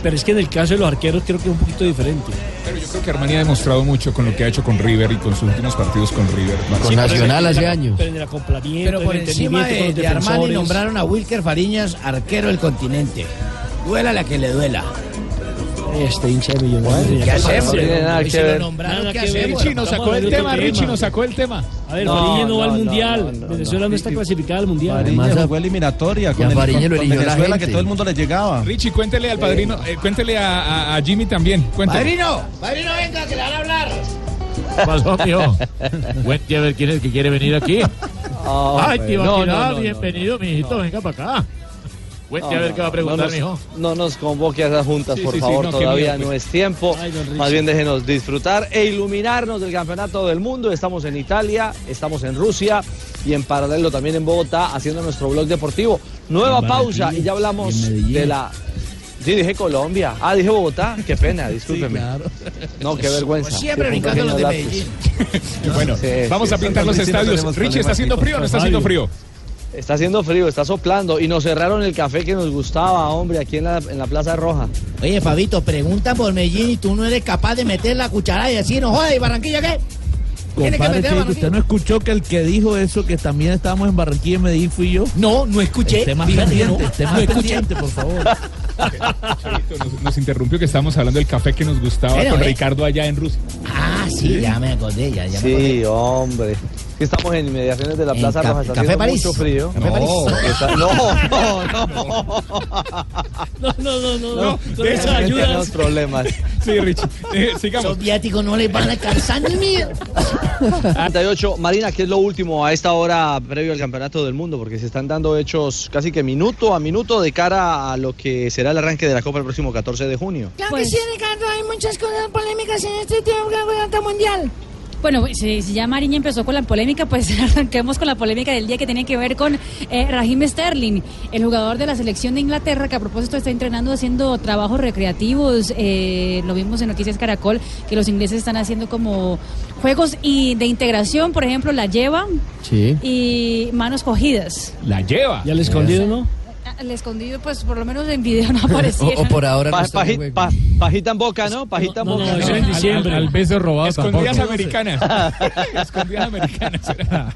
Pero es que en el caso de los arqueros creo que es un poquito diferente. Pero yo creo que Armani ha demostrado mucho con lo que ha hecho con River y con sus últimos partidos con River. Con Nacional hace años. Pero en el acoplamiento, Pero por en el encima de, con de Armani nombraron a Wilker Fariñas arquero del continente. Duela la que le duela. Este hincha de millonarios. ¿qué hacemos? Richie nos sacó el tema, Richie nos sacó el tema. A ver, No, Fariña no, va al mundial. Venezuela no, está clasificada al mundial. Además, jugó eliminatoria con, Venezuela, que todo el mundo le llegaba. Richie, cuéntele al padrino, eh, cuéntele a, Jimmy también. Padrino, padrino, venga, que le van a hablar. ¿Qué pasó, mijo? Cuente a ver quién es el que quiere venir aquí. Ay, tío, no, no, no. bienvenido, mijito, venga para acá. Cuente a ver qué va a preguntar, no nos, mijo. no nos convoque a esas juntas, Sí, por sí, sí, favor, no, todavía miedo, no pues. es tiempo. Ay. Más bien déjenos disfrutar e iluminarnos del campeonato del mundo. Estamos en Italia, estamos en Rusia y en paralelo también en Bogotá haciendo nuestro blog deportivo. Nueva En pausa y ya hablamos de la... Sí, dije Colombia. Ah, dije Bogotá. Qué pena, discúlpeme. No, qué vergüenza. Como siempre, brincando los de Medellín. Bueno, Sí, vamos sí, a pintar los no estadios. Richie, ¿está haciendo frío o no está haciendo frío? Está haciendo frío, está soplando y nos cerraron el café que nos gustaba, hombre, aquí en la, en la Plaza Roja. Oye, Fabito, pregunta por Medellín y tú no eres capaz de meter la cuchara y decir, no joder, ¿y Barranquilla qué? Que Compadre, meter Barranquilla. ¿usted no escuchó que el que dijo eso, que también estábamos en Barranquilla y Medellín, fui yo? No, no escuché. Esté más Fíjate, pendiente, no. esté más No pendiente, por favor. Cheito, Nos, nos interrumpió que estábamos hablando del café que nos gustaba Pero, con eh. Ricardo allá en Rusia. Ah, sí, ya me acordé, ya, ya me acordé. Sí, hombre. Estamos en inmediaciones de la En Plaza Ca- Roja. Está Café haciendo París. mucho frío. Café París. Está- no, no, no. No, no, no, no. No, esas ayudas. problemas. Sí, Richie. Eh, sigamos. Soviéticos no les van a alcanzar ni miedo. 38. Marina, ¿qué es lo último a esta hora previo al Campeonato del Mundo? Porque se están dando hechos casi que minuto a minuto de cara a lo que será el arranque de la Copa el próximo 14 de junio. Claro que sí, Ricardo, hay muchas cosas polémicas en este tiempo de campeonato mundial. Bueno, si, si ya Mariña empezó con la polémica, pues arranquemos con la polémica del día que tiene que ver con eh, Raheem Sterling, el jugador de la selección de Inglaterra que a propósito está entrenando haciendo trabajos recreativos. eh, lo vimos en Noticias Caracol, que los ingleses están haciendo como juegos y de integración, por ejemplo, la lleva Sí. y manos cogidas. La lleva. ¿Y al escondido no? El escondido, pues por lo menos en video no aparecía. O, o por ahora no Pa- paji- pa- pajita en boca, ¿no? Pajita en No, boca. no, eso en diciembre. Al beso robado Escondidas tampoco. americanas. Escondidas americanas.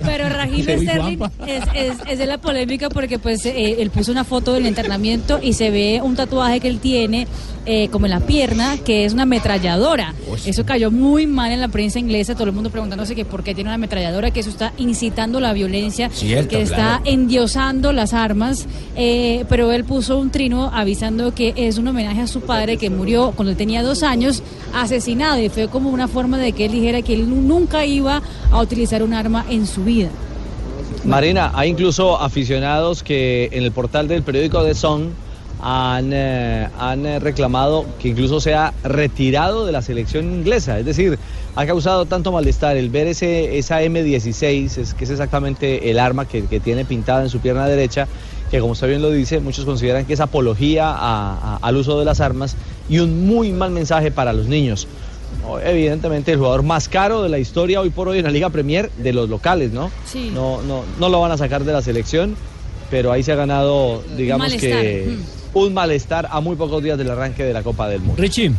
Pero Raheem Sterling es, es, es de la polémica porque pues eh, él puso una foto del entrenamiento y se ve un tatuaje que él tiene eh, como en la pierna que es una ametralladora. Eso cayó muy mal en la prensa inglesa, todo el mundo preguntándose que por qué tiene una ametralladora, que eso está incitando la violencia, Cierto, que está claro. endiosando las armas, eh, pero él puso un trino avisando que es un homenaje a su padre que murió cuando tenía dos años asesinado y fue como una forma de que él dijera que él nu- nunca iba a utilizar un arma en su vida. Marina, hay incluso aficionados que en el portal del periódico The Sun han, eh, han eh, reclamado que incluso sea retirado de la selección inglesa. Es decir, ha causado tanto malestar el ver ese, esa M16, es, que es exactamente el arma que tiene pintada en su pierna derecha, que como usted bien lo dice, muchos consideran que es apología a- a- al uso de las armas y un muy mal mensaje para los niños. No, Evidentemente el jugador más caro de la historia hoy por hoy en la Liga Premier de los locales, ¿no? Sí. No, no, no lo van a sacar de la selección, pero ahí se ha ganado, digamos malestar, que un malestar a muy pocos días del arranque de la Copa del Mundo. Richie.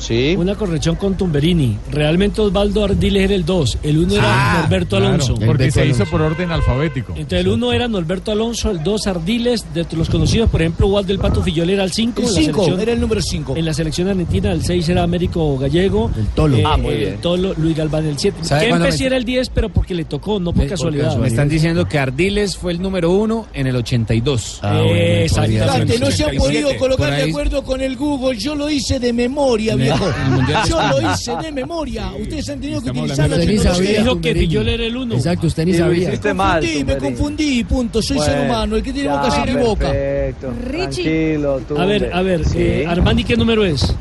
Sí. Una corrección con Tumberini. Realmente Osvaldo Ardiles era el 2. El 1 era Ah, Norberto claro, Alonso. porque se hizo por orden alfabético. Entonces el 1 era Norberto Alonso, el 2 Ardiles, de los conocidos, por ejemplo, Walt del Pato Fillol era el 5. El cinco, era el número 5. En la selección argentina el 6 era Américo Gallego. El Tolo. Ah, muy bien. El Tolo, Luis Galván el 7. ¿Sabe cuándo Kempes sí me- era el 10, pero porque le tocó, no por casualidad. Me están diciendo que Ardiles fue el número uno en el 82. Ah, bueno, Eh, exactamente. No se han 87, podido colocar de acuerdo con el Google. Yo lo hice de memoria, En Yo lo hice de memoria. Ustedes han tenido que utilizar la tecnología. Dijo que. Fillol era el 1. Exacto, usted ni sabía. Me confundí, me confundí, punto. Soy ser humano. El que tiene ya, boca se equivoca. Perfecto. Richie. Tranquilo, A ver, a ver, eh, Armani, ¿qué número es?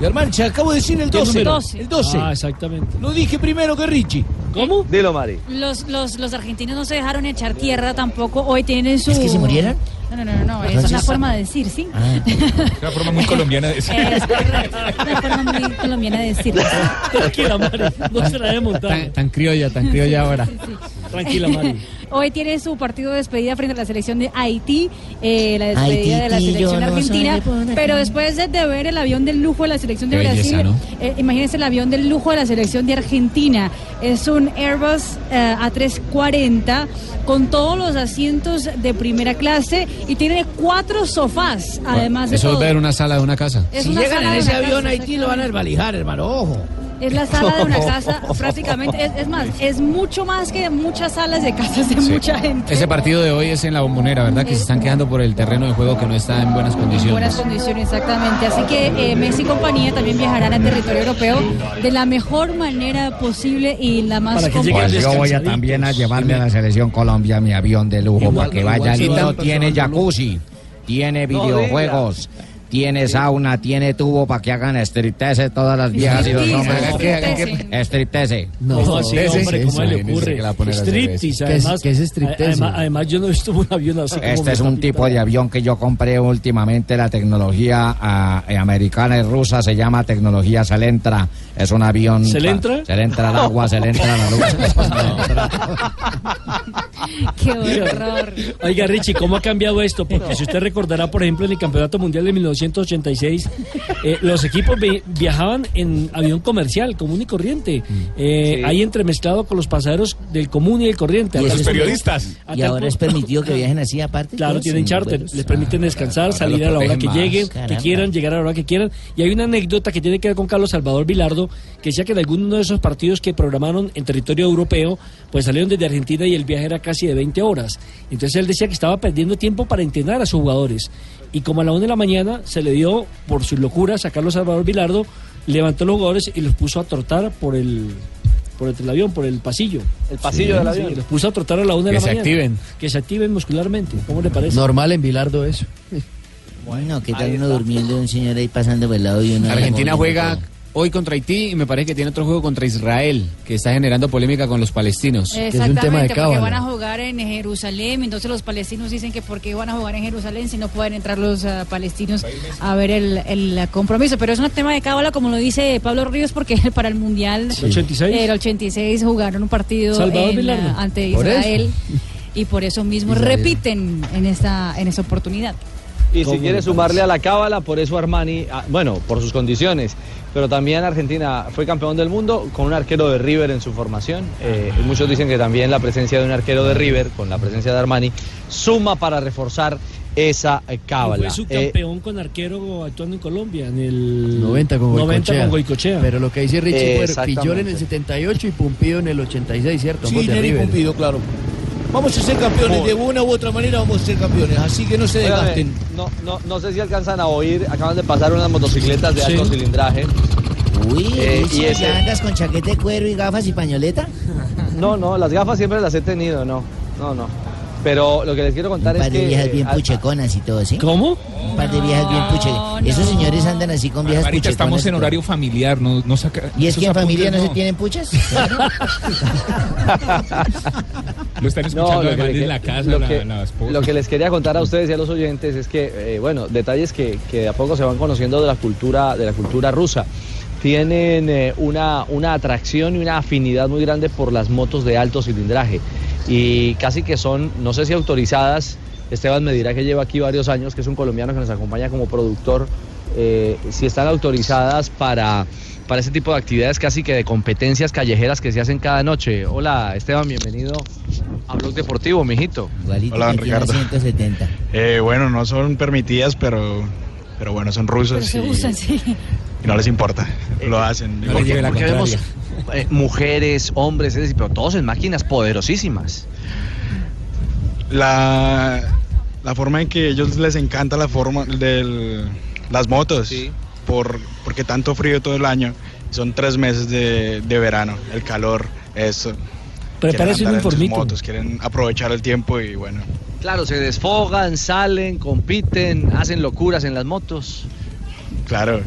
Y hermano, se acabo de decir el ¿Qué 12. número? El 12. Ah, exactamente. Lo dije primero que Richie. ¿Cómo? Dilo, Mari. Los, los, los argentinos no se dejaron echar tierra tampoco. Hoy tienen su. ¿Es que se murieran? No, no, no, no. Es una forma de decir, ¿sí? Es una forma muy colombiana de decir. Es una forma muy colombiana de decir. Tranquila, Mari. No se la debe montar. Tan, tan criolla, tan criolla ahora. Tranquila, Mari. Hoy tiene su partido de despedida frente a la selección de Haití, eh, la despedida de la selección no argentina. Pero después de, de ver el avión del lujo de la selección de Qué Brasil, belleza, ¿no? eh, imagínense el avión del lujo de la selección de Argentina. Es un Airbus eh, A340 con todos los asientos de primera clase y tiene cuatro sofás, además de Eso es ver una sala de una casa. Es si una llegan en ese avión a Haití lo van a desvalijar, hermano, ojo. Es la sala de una casa prácticamente. Es, es más, es mucho más que muchas salas de casas de Sí. mucha gente. Ese partido de hoy es en la bombonera, ¿verdad? Que se están quedando por el terreno de juego que no está en buenas condiciones. buenas condiciones, exactamente. Así que eh, Messi y compañía también viajarán al territorio europeo de la mejor manera posible y la más Pues yo voy a también a llevarme a la selección Colombia mi avión de lujo Igual- para que vaya. mío tan tiene no. jacuzzi, tiene No videojuegos. Tiene sauna, tiene tubo para que hagan striptease todas las viejas y los hombres. ¿hagan qué? ¿Hagan qué? Striptease. ¿Cómo así, hombre? ¿Cómo le ocurre? Striptease, ¿Qué es- además. qué es striptease? Además, además, yo no he visto un avión así Este es un tipo de avión que yo compré últimamente, la tecnología ah, eh, americana y rusa se llama tecnología Selentra. Es un avión... ¿Se le entra? Se le entra al agua, se le entra a la luz. Qué horror. Oiga, Richie, ¿cómo ha cambiado esto? Porque si usted recordará, por ejemplo, en el Campeonato Mundial de 1986, eh, los equipos vi- viajaban en avión comercial, común y corriente. Eh, Ahí entremezclado con los pasajeros del común y del corriente. Y punto- periodistas. Y ahora es permitido que viajen así aparte. Claro, todos tienen en charter, les permiten descansar, ahora salir los a la hora que más, lleguen, caramba. que quieran, llegar a la hora que quieran. Y hay una anécdota que tiene que ver con Carlos Salvador Vilardo, que decía que en alguno de esos partidos que programaron en territorio europeo, pues salieron desde Argentina y el viaje era casi de 20 horas. Entonces él decía que estaba perdiendo tiempo para entrenar a sus jugadores. Y como a la una de la mañana se le dio, por sus locuras, a Carlos Salvador Vilardo, levantó los jugadores y los puso a trotar por el por el, avión, por el pasillo. El pasillo del avión. Sí, los puso a trotar a la una de Que la se mañana. activen. Que se activen muscularmente. ¿Cómo le parece? Normal en Bilardo eso. Bueno, ¿qué tal uno durmiendo y un señor ahí pasando por el lado y uno Argentina juega? Hoy contra Haití y me parece que tiene otro juego contra Israel, que está generando polémica con los palestinos. Exactamente, porque van a jugar en Jerusalén, entonces los palestinos dicen que por qué van a jugar en Jerusalén si no pueden entrar los ah, palestinos a ver el, el compromiso, pero es un tema de cábala como lo dice Pablo Ríos porque para el Mundial ¿El 86? el 86 jugaron un partido en, ah, ante. Israel y por eso mismo Israel. repiten en esta en esta oportunidad. Y si ¿Cómo quiere le sumarle a la cábala, por eso Armani, ah, bueno, por sus condiciones, pero también Argentina fue campeón del mundo con un arquero de River en su formación. Eh, y muchos dicen que también la presencia de un arquero de River, con la presencia de Armani, suma para reforzar esa eh, cábala. fue Eh, subcampeón con arquero actuando en Colombia en el 90 con 90 Goicochea. con Goicochea. Pero lo que dice Richie fue Exactamente. Pillón en el 78 y Pumpido en el 86, ¿cierto? Sí, River. Pumpido, claro. Vamos a ser campeones, de una u otra manera vamos a ser campeones, así que no se desgasten. no, no, no sé si alcanzan a oír, acaban de pasar unas motocicletas de Sí. alto cilindraje. Uy, Eh, y ese- ¿ya andas con chaqueta de cuero y gafas y pañoleta? No, no, las gafas siempre las he tenido, no, no, no. Pero lo que les quiero contar Un par es de que... viejas eh, bien al- pucheconas y todo, ¿sí? ¿Cómo? Un par de viejas bien pucheconas. Esos señores andan así con viejas pucheconas. estamos y en horario familiar, no, no saca. ¿Y es que en familia no, se tienen puchas? Lo están escuchando No, lo que que- la casa, lo la, que- la esposa. Lo que les quería contar a ustedes y a los oyentes es que, eh, bueno, detalles que, que de a poco se van conociendo de la cultura, de la cultura rusa. Tienen eh, una, una atracción y una afinidad muy grande por las motos de alto cilindraje. Y casi que son, no sé si autorizadas, Esteban me dirá que lleva aquí varios años, que es un colombiano que nos acompaña como productor, eh, si están autorizadas para, para ese tipo de actividades casi que de competencias callejeras que se hacen cada noche. Hola Esteban, bienvenido a Blog Deportivo, mijito. Hola, Ricardo. 170. Eh, bueno, no son permitidas, pero, pero bueno, son rusos Pero se y, usan, sí. y no les importa. Lo hacen. Eh, Porque, porque vemos eh, mujeres, hombres, es decir, pero todos en máquinas poderosísimas. La, la forma en que a ellos les encanta la forma de las motos, por, porque tanto frío todo el año, son tres meses de, de verano, el calor, eso. Prepárese un informito. motos, quieren aprovechar el tiempo y bueno. Claro, se desfogan, salen, compiten, hacen locuras en las motos. Claro,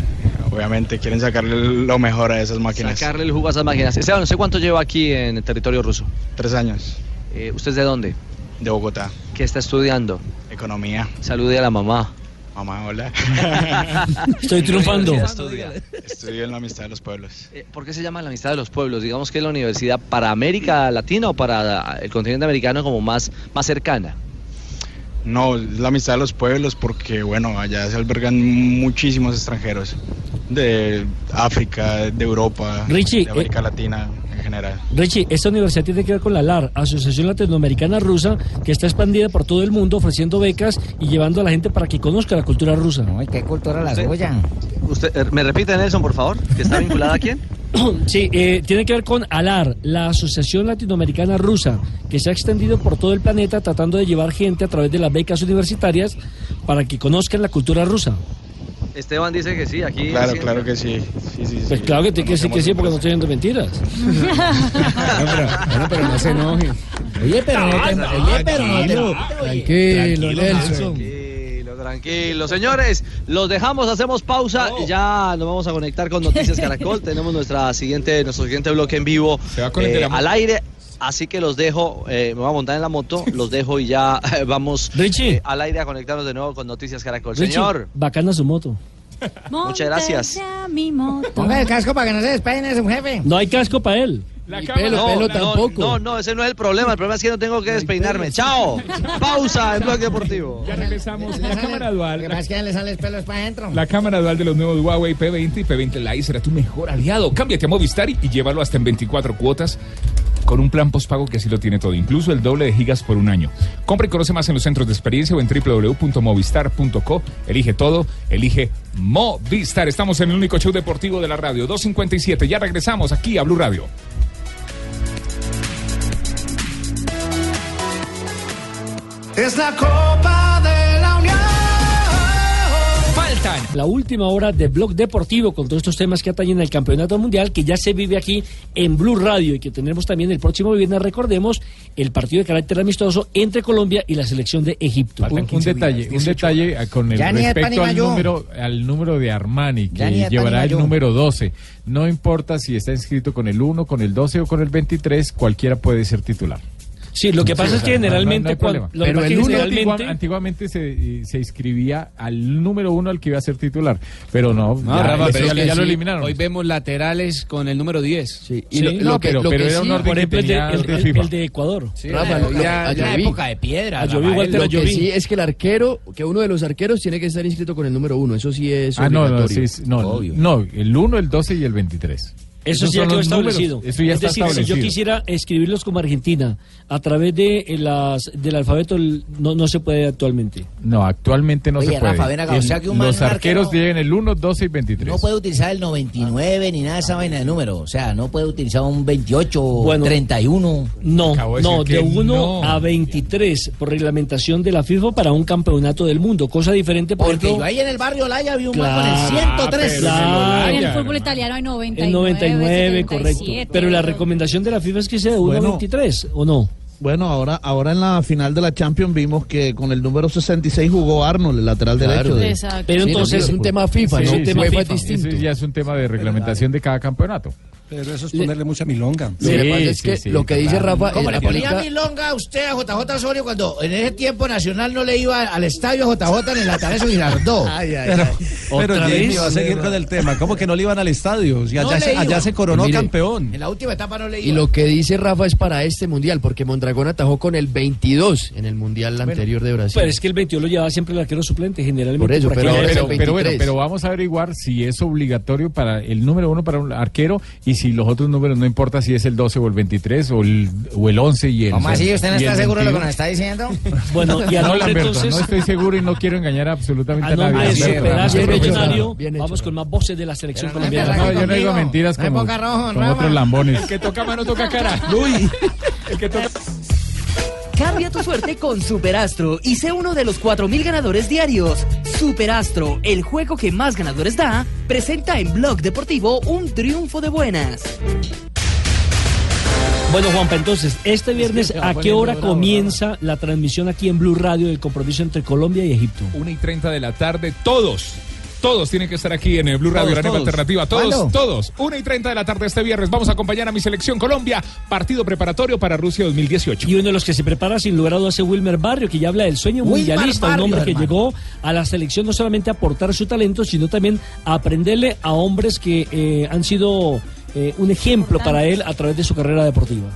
obviamente quieren sacarle lo mejor a esas máquinas. Sacarle el jugo a esas máquinas. Esteban, ¿usted cuánto lleva aquí en el territorio ruso? Tres años. Eh, ¿Usted es de dónde? De Bogotá. ¿Qué está estudiando? Economía. Salude a la mamá. Mamá, hola. Estoy triunfando. Estudia. Estudio en la Amistad de los Pueblos. Eh, ¿Por qué se llama la amistad de los pueblos? Digamos que es la universidad para América Latina o para el continente americano como más, más cercana. No, es la amistad de los pueblos porque, bueno, allá se albergan muchísimos extranjeros de África, de Europa, Richie, de América Latina en general. Richie, esta universidad tiene que ver con la LAR, Asociación Latinoamericana Rusa, que está expandida por todo el mundo ofreciendo becas y llevando a la gente para que conozca la cultura rusa. ¿Qué cultura la Usted- suya? Usted, eh, ¿Me repite, Nelson, por favor? ¿Que está vinculada a quién? Sí, eh, tiene que ver con ALAR, la Asociación Latinoamericana Rusa, que se ha extendido por todo el planeta tratando de llevar gente a través de las becas universitarias para que conozcan la cultura rusa. Esteban dice que sí, aquí. Claro, sí. claro que sí. sí, sí, Pues sí. claro que tiene que decir que sí, porque no estoy diciendo mentiras. Bueno, pero no se enoje. Oye, pero no te... Oye, pero no te... Tranquilo, Nelson. Tranquilo, tranquilo. Señores, los dejamos, hacemos pausa. Ya nos vamos a conectar con Noticias Caracol. Tenemos nuestra siguiente, nuestro siguiente bloque en vivo el de eh, al aire. Así que los dejo, eh, me voy a montar en la moto, los dejo y ya eh, vamos eh, al aire a conectarnos de nuevo con Noticias Caracol. Richie, Señor, bacana su moto. muchas gracias. Ponga el casco para que no se despeine su jefe. No hay casco para él. La pelo, no, pelo no, tampoco. No, no, ese no es el problema. El problema es que no tengo que despeinarme. Chao. Pausa en Blog Deportivo. Ya regresamos. La cámara dual. Lo que pasa es que le salen los pelos para adentro. La cámara dual de los nuevos Huawei P20 y P20 Lite será tu mejor aliado. Cámbiate a Movistar y, y llévalo hasta en 24 cuotas con un plan postpago que así lo tiene todo, incluso el doble de gigas por un año. Compra y conoce más en los centros de experiencia o en www.movistar.co. Elige todo, elige Movistar. Estamos en el único show deportivo de la radio, 257. Ya regresamos aquí a Blue Radio. Es la Copa de. La última hora de Blog Deportivo con todos estos temas que atañen al Campeonato Mundial que ya se vive aquí en Blue Radio y que tendremos también el próximo viernes, recordemos, el partido de carácter amistoso entre Colombia y la selección de Egipto. Un, un detalle, un detalle con el Ya respecto al número, al número de Armani, que llevará el número 12. No importa si está inscrito con el 1, con el 12 o con el 23, cualquiera puede ser titular. Sí, lo que pasa es que o sea, no- no- generalmente no cuando- Pero pasa el uno generalmente- antiguamente se, se inscribía al número uno al que iba a ser titular, pero no, No, ya, Rafa, pero lo eliminaron. Hoy vemos laterales con el número 10. Sí, y lo- lo que- lo que sí, por ejemplo, el de, el- el- FIFA. el de Ecuador. Rafa, lo- ya- época de piedra. Lo que sí es que el arquero, que uno de los arqueros tiene que estar inscrito con el número uno. Eso sí es Ah, no, obligatorio. no, el 1, el 12 y el 23. Eso Esos sí ya quedó establecido. Eso ya es está decir, si establecido. yo quisiera escribirlos como Argentina a través de eh, las del alfabeto, el- no, no se puede actualmente. No, actualmente no Oye, se puede. Rafa, ven acá, o El- sea que un los arqueros arquero- tienen el 1, 12 y 23. No puede utilizar el 99 ni nada de esa vaina de número. O sea, no puede utilizar un 28 o Bueno, 31. No, de no, de que 1 no. a 23 por reglamentación de la FIFA para un campeonato del mundo. Cosa diferente, por Porque ejemplo, yo ahí en el barrio Laya vi un man con Claro, el 103. claro. En el fútbol italiano hay 99. en 99, correcto. 77. Pero la recomendación de la FIFA es que sea de 1 a Bueno. 23, ¿o no? Bueno, ahora, ahora en la final de la Champions vimos que con el número 66 jugó Arnold, el lateral Claro. derecho. Exacto. Pero Sí, entonces es un tema FIFA, Sí, ¿no? sí, Un tema sí, FIFA Eso distinto. ya es un tema de reglamentación de cada campeonato. Pero eso es ponerle mucha milonga. Lo que pasa es que lo que dice Rafa ¿Cómo en le ponía milonga a usted a JJ Osorio cuando en ese tiempo Nacional no le iba al estadio a JJ en el Atanasio Girardot? Ay, ay, ay. Pero Jimmy va a seguir con el tema. ¿Cómo que no le iban al estadio? No allá, le se, allá se coronó Mire, campeón. En la última etapa no le iba. Y lo que dice Rafa es para este mundial, porque Mondragón atajó con el 22 en el mundial anterior de Brasil. Pero es que el 21 lo llevaba siempre el arquero suplente, generalmente. Por eso, pero-. Pero, pero bueno, pero vamos a averiguar si es obligatorio para el número uno para un arquero y si los otros números no importa si es el 12 o el 23 o el, o el 11 y el ¿Cómo así? ¿Usted no está seguro de lo que 21. nos está diciendo? Bueno, y a no, nombre, Lamberto, entonces- no estoy seguro y no quiero engañar absolutamente A nadie. vamos con más voces de la selección Pero no colombiana. No, yo no digo mentiras No como, ponga rojo, como Rafa. otros lambones. El que toca mano toca cara. Uy. El que toca... Cambia tu suerte con Superastro y sé uno de los 4.000 ganadores diarios. Superastro, el juego que más ganadores da, presenta en Blog Deportivo un triunfo de buenas. Bueno, Juanpa, entonces, este viernes, ¿a qué hora comienza la transmisión aquí en Blue Radio del compromiso entre Colombia y Egipto? 1 y 30 de la tarde, todos. Todos tienen que estar aquí en el Blue Radio, Todos, la nueva todos. alternativa. Todos, ¿Cuándo? todos. 1 y 30 de la tarde este viernes. Vamos a acompañar a mi selección Colombia. Partido preparatorio para Rusia 2018. Y uno de los que se prepara sin lugar a dudas es Wilmer Barrio, que ya habla del sueño Wilmer mundialista, un Barrio, hombre que hermano. llegó a la selección no solamente a aportar su talento, sino también a aprenderle a hombres que eh, han sido eh, un ejemplo para él a través de su carrera deportiva.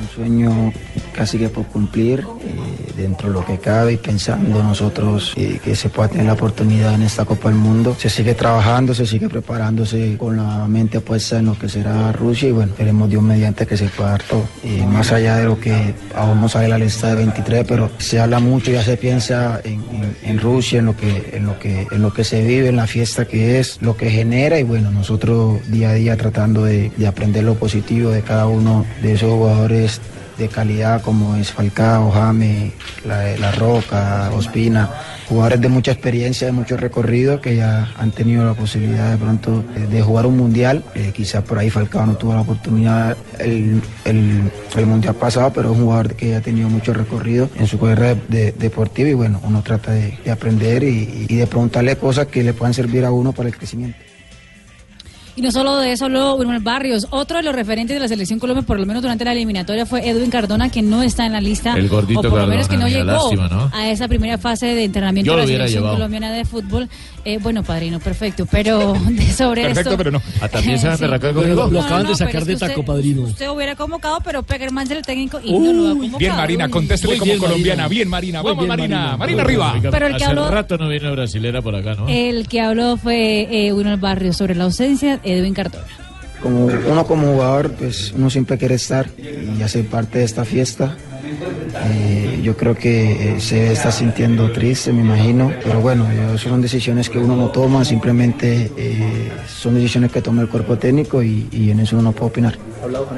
Un sueño casi que por cumplir, eh, dentro de lo que cabe y pensando nosotros eh, que se pueda tener la oportunidad en esta Copa del Mundo. Se sigue trabajando, se sigue preparándose con la mente puesta en lo que será Rusia y bueno, esperemos Dios mediante que se pueda dar todo. Y más allá de lo que aún no sale la lista de 23, pero se habla mucho, ya se piensa en, Rusia, en lo, que, en, lo que, en lo que se vive, en la fiesta que es, lo que genera y bueno, nosotros día a día tratando de aprender lo positivo de cada uno de esos jugadores de calidad como es Falcao, Jame, La, La Roca, Ospina, jugadores de mucha experiencia, de mucho recorrido que ya han tenido la posibilidad de pronto de, jugar un mundial. Eh, quizás por ahí Falcao no tuvo la oportunidad el, el- el mundial pasado, pero es un jugador que ya ha tenido mucho recorrido en su carrera de- de- deportiva y bueno, uno trata de, de aprender y, y de preguntarle cosas que le puedan servir a uno para el crecimiento. Y no solo de eso habló Wilmer Barrios. Otro de los referentes de la selección Colombia, por lo menos durante la eliminatoria, fue Edwin Cardona, que no está en la lista. El gordito o por lo menos que no llegó lástima, ¿no? a esa primera fase de entrenamiento Yo de lo la hubiera selección llevado. colombiana de fútbol. Eh, bueno, padrino, perfecto. Pero de sobre esto. Ah, también se va a Sí. Pero conmigo. lo acaban No, de no, sacar pero de taco, usted- padrino. Usted hubiera convocado, pero Peckerman es el técnico y no lo ha convocado. Bien, Marina, contéstele como bien, colombiana. Marina. Bien, Marina. Vamos, bien, Marina. Marina. Arriba. Pero el que hace habló- rato no viene brasilera por acá, ¿no? El que habló fue eh, Barrios sobre la ausencia Edwin Cardona. Como uno como jugador, pues uno siempre quiere estar y hacer parte de esta fiesta. Eh, yo creo que eh, se está sintiendo triste, me imagino, pero bueno, yo- son decisiones que uno no toma, simplemente eh, son decisiones que toma el cuerpo técnico y, y en eso uno no puede opinar.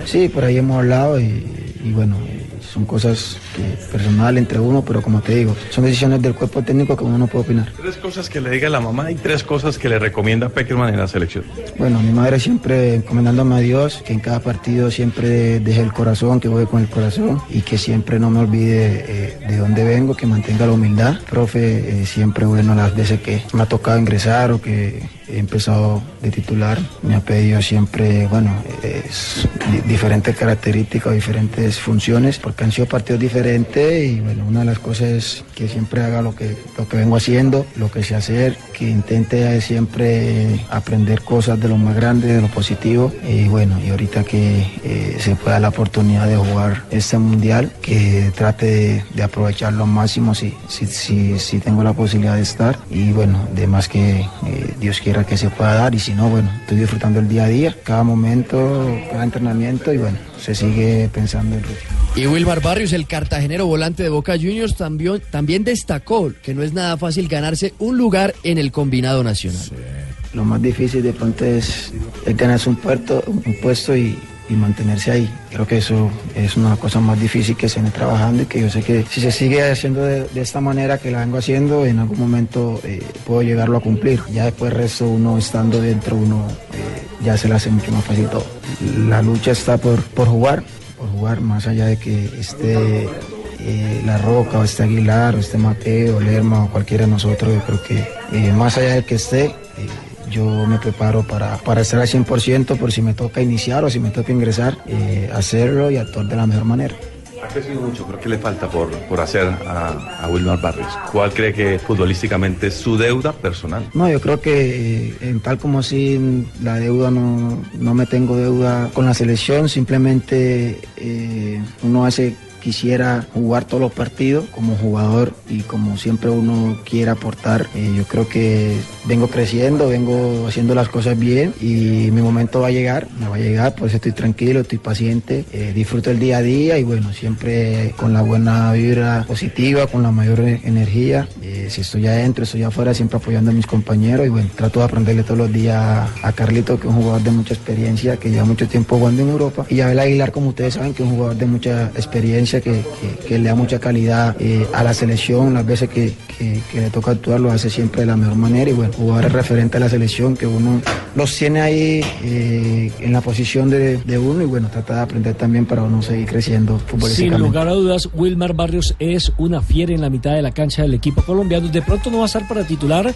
Sí, por ahí hemos hablado y, y bueno, eh, son cosas que personal entre uno, pero como te digo, son decisiones del cuerpo técnico que uno no puede opinar. Tres cosas que le diga la mamá y tres cosas que le recomienda Peckerman en la selección. Bueno, mi madre siempre encomendándome a Dios, que en cada partido siempre deje el corazón, que voy con el corazón y que siempre no me olvide eh, de dónde vengo, que mantenga la humildad. Profe, eh, siempre bueno las veces que me ha tocado ingresar o que he empezado de titular, me ha pedido siempre, bueno, es di- diferentes características, diferentes funciones, porque han sido partidos diferentes y bueno, una de las cosas es que siempre haga lo que, lo que vengo haciendo, lo que sé hacer, que intente siempre aprender cosas de lo más grande, de lo positivo. Y bueno, y ahorita que eh, se pueda la oportunidad de jugar este mundial, que trate de, de aprovecharlo al máximo si, si, si, si tengo la posibilidad de estar. Y bueno, de más que eh, Dios quiera que se pueda dar y si no, bueno, estoy disfrutando el día a día, cada momento, cada entrenamiento y bueno, se sigue pensando en Rusia. Y Wilmar Barrios, el cartagenero volante de Boca Juniors, también, también destacó que no es nada fácil ganarse un lugar en el combinado nacional. Lo más difícil de pronto es, es ganarse un, puerto, un puesto y, y mantenerse ahí. Creo que eso es una cosa más difícil que se viene trabajando y que yo sé que si se sigue haciendo de, de esta manera que la vengo haciendo, en algún momento eh, puedo llegarlo a cumplir. Ya después el resto, uno estando dentro, uno eh, ya se le hace mucho más fácil todo. La lucha está por, por jugar, por jugar más allá de que esté eh, La Roca o este Aguilar o este Mateo, Lerma o cualquiera de nosotros, yo creo que más allá del que esté, yo me preparo para, para estar al 100% por si me toca iniciar o si me toca ingresar, eh, hacerlo y actuar de la mejor manera. Ha crecido mucho, pero ¿qué le falta por, por hacer a, a Wilmar Barrios? ¿Cuál cree que futbolísticamente es su deuda personal? No, yo creo que eh, en tal como así la deuda no, no me tengo deuda con la selección, simplemente eh, uno hace quisiera jugar todos los partidos como jugador y como siempre uno quiere aportar. Eh, yo creo que vengo creciendo, vengo haciendo las cosas bien y mi momento va a llegar, me va a llegar, por eso estoy tranquilo, estoy paciente, eh, disfruto el día a día y bueno, siempre con la buena vibra positiva, con la mayor e- energía. Eh, si estoy adentro, estoy afuera, siempre apoyando a mis compañeros y bueno, trato de aprenderle todos los días a Carlito, que es un jugador de mucha experiencia, que lleva mucho tiempo jugando en Europa, y a Abel Aguilar, como ustedes saben, que es un jugador de mucha experiencia, que, que- que le da mucha calidad eh, a la selección, las veces que, que- que le toca actuar lo hace siempre de la mejor manera y bueno, jugadores referentes a la selección que uno los tiene ahí eh, en la posición de, de uno y bueno, trata de aprender también para uno seguir creciendo Sin futbolísticamente. lugar a dudas, Wilmar Barrios es una fiera en la mitad de la cancha del equipo colombiano. De pronto no va a estar para titular,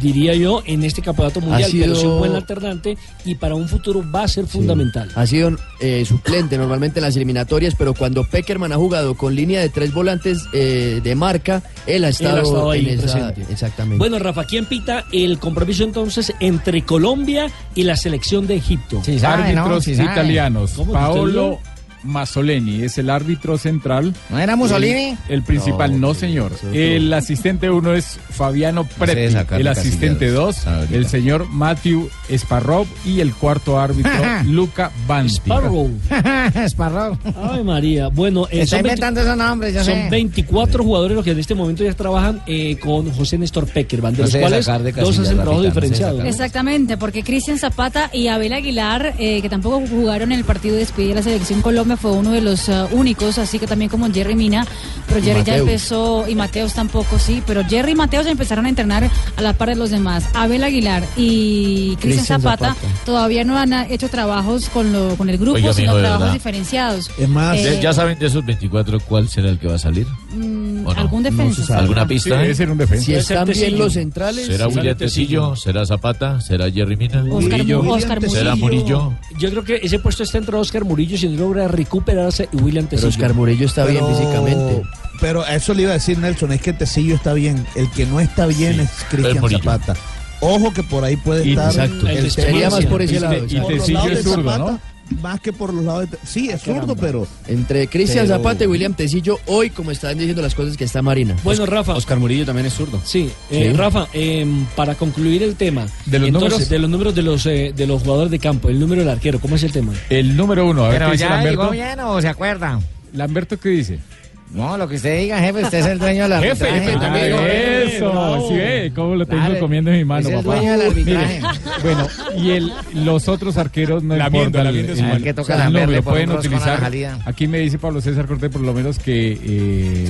diría yo, en este campeonato mundial, pero sido- un buen alternante y para un futuro va a ser fundamental. Ha sido eh, suplente normalmente en las eliminatorias, pero cuando Peckerman ha jugado con línea de tres volantes eh, de marca, él ha estado, Él ha estado ahí en esa- presente. Exactamente. Bueno, Rafa, ¿quién pita el compromiso entonces entre Colombia y la selección de Egipto? Árbitros italianos. ¿Cómo? Paolo Mazzoleni es el árbitro central. ¿No era Mussolini? El, el principal, no, señor. El asistente uno es Fabiano Preti. El asistente dos, ahorita. el señor Matthew Sparrow. Y el cuarto árbitro, Luca Banti. Sparrow. Sparrow. Ay, María. Bueno, eh, 20 inventando esos nombres, yo Son sé. 24 jugadores los que en este momento ya trabajan eh, con José Néstor Peckerman, de No los sé cuales de dos hacen trabajo Rafita, no sé diferenciado. Exactamente, porque Cristian Zapata y Abel Aguilar, eh, que tampoco jugaron en el partido de despedida de la selección Colombia, fue uno de los eh, únicos, así que también como Jerry Mina, pero Y Jerry ya empezó, y Mateos tampoco, sí, pero Jerry y Mateos empezaron a entrenar a la par de los demás. Abel Aguilar y Cristian Zapata, Zapata. todavía no han hecho trabajos con, lo, con el grupo, Oiga, sino amigo, trabajos verdad. diferenciados. Es más, Eh, ¿Ya, saben de esos 24 cuál será el que va a salir? mm. ¿Algún defensa? ¿Alguna Sí, pista? debe ser un defensa. si están bien los centrales, ¿Será Sí, William Tecillo. ¿Será Zapata? ¿Será Jerry Mina? Oscar, Murillo? Mu- Oscar William ¿Será Murillo. Murillo? Yo creo que ese puesto está entre Oscar Murillo si no logra recuperarse y William pero Tecillo. Oscar Murillo está bien pero- físicamente. Pero eso le iba a decir Nelson, es que Tecillo está bien. El que no está bien es Cristian. Zapata. Ojo que por ahí puede Y- estar. exacto. El sería más por ese Y- lado. y los Tecillo es zurdo, ¿no? Más que por los lados de. Sí, es zurdo, pero. Entre Cristian Pero- Zapata y William Tecillo, hoy, como están diciendo las cosas, que está Marina. Bueno, Rafa. Oscar Murillo también es zurdo. Sí, eh, Sí. Rafa, em, para concluir el tema, ¿De los entonces, números? de los números de los eh, de los jugadores de campo, el número del arquero, ¿cómo es el tema? El número uno. A ver qué Pero dice ya llegó Lamberto. bien o se acuerda. Lamberto, ¿qué dice? No, lo que usted diga, jefe, usted es el dueño del Jefe, arbitraje. jefe, Ah, también. Eso, sí ve, cómo lo tengo Dale, comiendo en mi mano, es el papá. dueño del arbitraje. Mire, bueno, y el, los otros arqueros no Lamiendo, importa el- que toca nombre, por un pueden la utilizar. Aquí me dice Pablo César Cortés por lo menos que eh,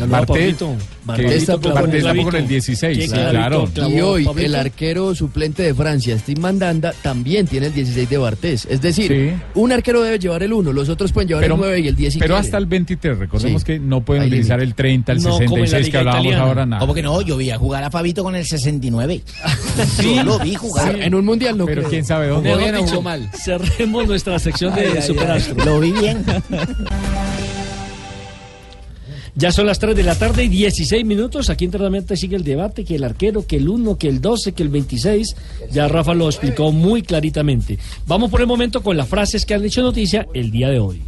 que está con el 16, Qué sí, clavito claro. Y hoy el arquero suplente de Francia, Steve Mandanda, también tiene el 16 de Bartés. Es decir, Sí. un arquero debe llevar el 1, los otros pueden llevar Pero, el 9 y el 10 si pero quiere. hasta el 23, recordemos Sí. que no pueden utilizar límite. el 30, el No, como en la 66 que hablábamos italiana. ahora, nada. ¿Cómo que no? Yo vi a jugar a Fabito con el 69. Yo lo vi jugar. En un mundial no Pero creo. quién sabe dónde. Bien dicho, mal? Cerremos nuestra sección de Ay, ay, Superastro. Lo vi bien. Ya son las 3 de la tarde y 16 minutos. Aquí internamente sigue el debate, que el arquero, que el 1, que el 12, que el 26. Ya Rafa lo explicó muy claritamente. Vamos por el momento con las frases que han hecho noticia el día de hoy.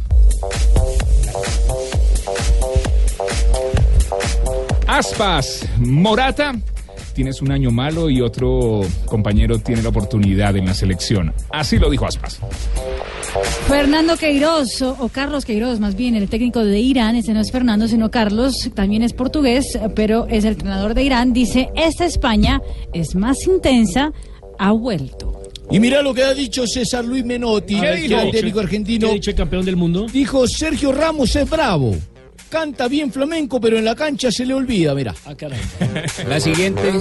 Aspas, Morata, tienes un año malo y otro compañero tiene la oportunidad en la selección. Así lo dijo Aspas. Fernando Queiroz, o, o Carlos Queiroz, más bien, el técnico de Irán, ese no es Fernando, sino Carlos, también es portugués, pero es el entrenador de Irán, dice, esta España es más intensa, ha vuelto. Y mira lo que ha dicho César Luis Menotti, el técnico argentino. ¿Qué ha dicho el campeón del mundo? Dijo Sergio Ramos es bravo. Canta bien flamenco, pero en la cancha se le olvida, mira. Ah. La siguiente,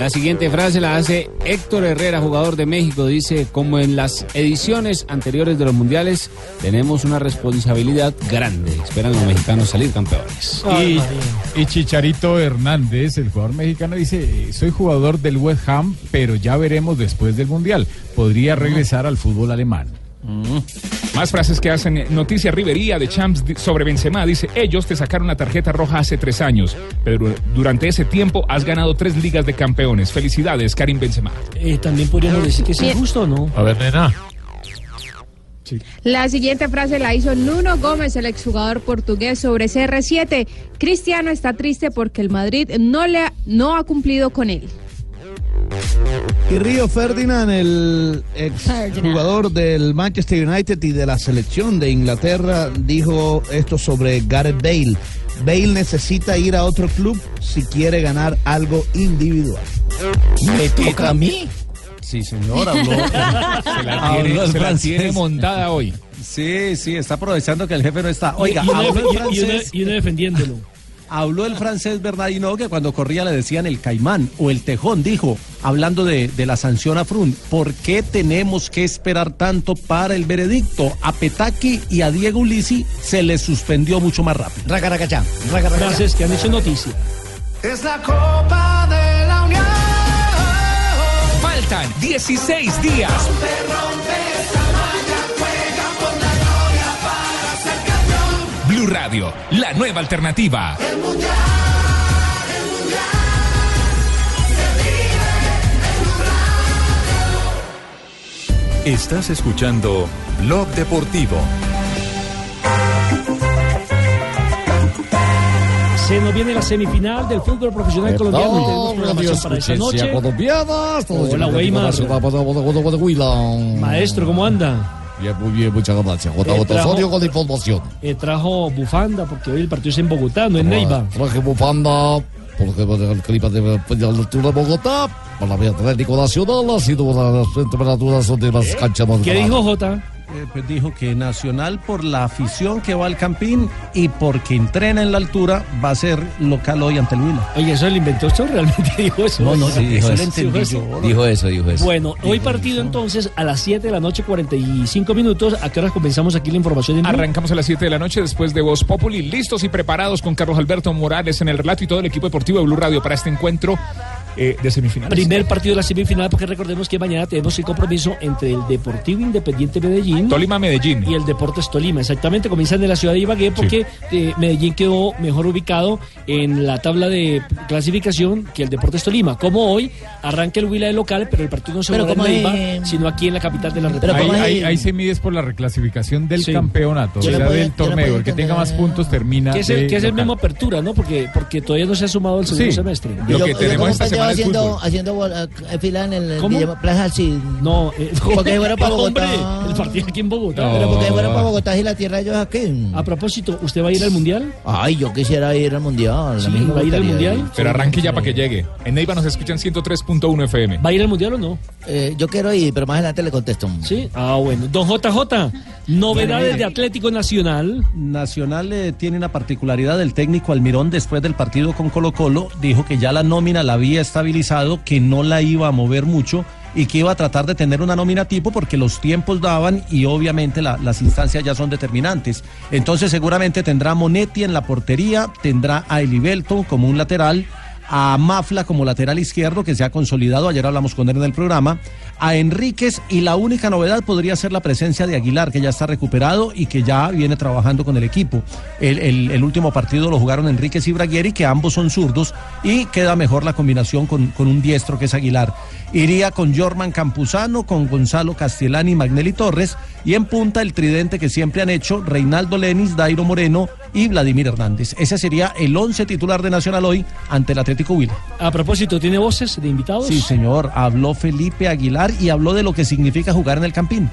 la siguiente frase la hace Héctor Herrera, jugador de México. Dice, como en las ediciones anteriores de los mundiales, tenemos una responsabilidad grande. Esperan los mexicanos salir campeones. Y Chicharito Hernández, el jugador mexicano, dice, soy jugador del West Ham, pero ya veremos después del Mundial. Podría regresar al fútbol alemán. Más frases que hacen eh, noticia Rivería de Champs sobre Benzema. Dice, ellos te sacaron la tarjeta roja hace tres años, pero durante ese tiempo has ganado tres ligas de campeones. Felicidades, Karim Benzema. Eh, También podríamos decir que es injusto o no. A ver, nena. La siguiente frase la hizo Nuno Gómez, el exjugador portugués, sobre CR7. Cristiano está triste porque el Madrid no, le ha, no ha cumplido con él. Y Río Ferdinand, el ex jugador del Manchester United y de la selección de Inglaterra, dijo esto sobre Gareth Bale. Bale necesita ir a otro club si quiere ganar algo individual. ¿Me toca a mí? Sí, señor, habló. Se la tiene, se la tiene montada hoy. Sí, sí, está aprovechando que el jefe no está. Oiga, y, uno, habló el y- y uno- y uno defendiéndolo habló el francés Bernardino que cuando corría le decían el caimán o el tejón, dijo, hablando de, de la sanción a Frun, ¿por qué tenemos que esperar tanto para el veredicto? A Petaki y a Diego Ulisi se les suspendió mucho más rápido. Raga, Francés, que han hecho noticia. Es la Copa de la Unión. Faltan 16 días. Rompe, rompe. Blue Radio, la nueva alternativa. Estás escuchando Blog Deportivo. Se nos viene la semifinal del fútbol profesional colombiano. Tenemos programación para esta noche. Hola, Weimar. Maestro, ¿cómo anda? Bien, muy bien, muchas gracias. J. J. trajo- Osorio con la información. Eh, trajo bufanda porque hoy el partido es en Bogotá, no en Neiva. Traje bufanda porque por el clima de, la altura de Bogotá, para el Atlético Nacional, ha sido una de las temperaturas de las canchas más ¿Qué dijo Jota? Eh, pues dijo que Nacional por la afición que va al Campín y porque entrena en la altura va a ser local hoy ante el Huila. Oye, ¿eso lo inventó usted realmente dijo eso? No, no, sí, dijo eso Dijo yo. Dijo eso, dijo eso. Bueno, hoy partido entonces a las 7 de la noche, 45 minutos. ¿A qué horas comenzamos aquí la información? En? Arrancamos a las 7 de la noche después de Voz Populi, listos y preparados con Carlos Alberto Morales en el relato y todo el equipo deportivo de Blue Radio para este encuentro eh, de semifinales. Primer partido de la semifinal, porque recordemos que mañana tenemos el compromiso entre el Deportivo Independiente Medellín. Tolima Medellín. Y el Deportes Tolima, exactamente. Comienzan en la ciudad de Ibagué porque eh, Medellín quedó mejor ubicado en la tabla de clasificación que el Deportes Tolima. Como hoy, arranca el Huila de local, pero el partido no se Pero juega en hay- sino aquí en la capital de la República. ahí- ahí se mides por la reclasificación del Sí. campeonato, o sea, del torneo. El que tenga más puntos termina. Que es el, de que es el local. mismo apertura, ¿no? Porque, porque todavía no se ha sumado el segundo Sí. semestre. Lo que tenemos esta semana haciendo, haciendo bol- eh, fila en el ¿Cómo? Plaza sí. No, eh, porque fueron para hombre, Bogotá. el partido aquí en Bogotá. Pero porque fueron para Bogotá y la tierra de ellos aquí. A propósito, ¿usted va a ir al Mundial? Ay, yo quisiera ir al mundial. Sí, ¿va a ir al Mundial? Pero arranque ya para que llegue. En Neiva nos escuchan 103.1 FM. ¿Va a ir al Mundial o no? Eh, yo quiero ir, pero más adelante le contesto. Sí. Ah, bueno. Don JJ, novedades de Atlético Nacional. Nacional eh, tiene una particularidad del técnico Almirón después del partido con Colo Colo, dijo que ya la nómina la había estabilizado, que no la iba a mover mucho y que iba a tratar de tener una nómina tipo porque los tiempos daban y obviamente la- las instancias ya son determinantes. Entonces seguramente tendrá Monetti en la portería, tendrá a Elibelto como un lateral, a Mafla como lateral izquierdo que se ha consolidado, ayer hablamos con él en el programa, a Enríquez y la única novedad podría ser la presencia de Aguilar que ya está recuperado y que ya viene trabajando con el equipo. El, el- último partido lo jugaron Enríquez y Braguieri que ambos son zurdos y queda mejor la combinación con, con un diestro que es Aguilar. Iría con Jorman Campuzano, con Gonzalo Castellani y Magnelli Torres y en punta el tridente que siempre han hecho Reinaldo Lenis, Dairo Moreno y Vladimir Hernández. Ese sería el once titular de Nacional hoy ante el Atlético Huila. A propósito, ¿tiene voces de invitados? Sí, señor. Habló Felipe Aguilar y habló de lo que significa jugar en el Campín.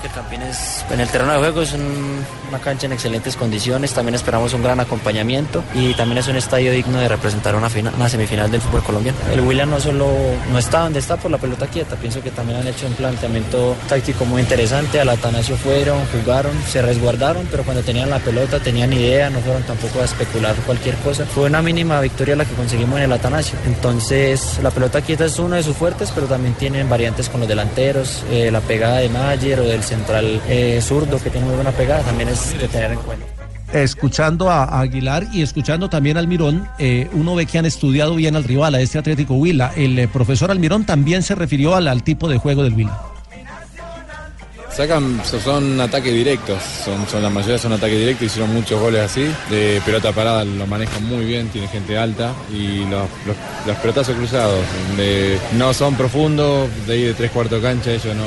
Que el Campín es, en el terreno de juego es un- una cancha en excelentes condiciones, también esperamos un gran acompañamiento y también es un estadio digno de representar una, fina- una semifinal del fútbol colombiano. El William no solo no está donde está por la pelota quieta, pienso que también han hecho un planteamiento táctico muy interesante, al Atanasio fueron, jugaron, se resguardaron, pero cuando tenían la pelota tenían idea, no fueron tampoco a especular cualquier cosa. Fue una mínima victoria la que conseguimos en el Atanasio. Entonces la pelota quieta es uno de sus fuertes, pero también tienen variantes con los delanteros, eh, la pegada de Mayer o central eh, zurdo que tiene muy buena pegada, también es de tener en cuenta. Escuchando a a Aguilar y escuchando también al Almirón, eh, uno ve que han estudiado bien al rival, a este Atlético Huila. El eh, profesor Almirón también se refirió al, al tipo de juego del Huila. Sacan, so- son ataques directos, son, la mayoría son ataques directos, hicieron muchos goles así, de pelota parada lo manejan muy bien, tiene gente alta y los, los, pelotazos cruzados, de- no son profundos, de ahí de tres cuartos cancha ellos no,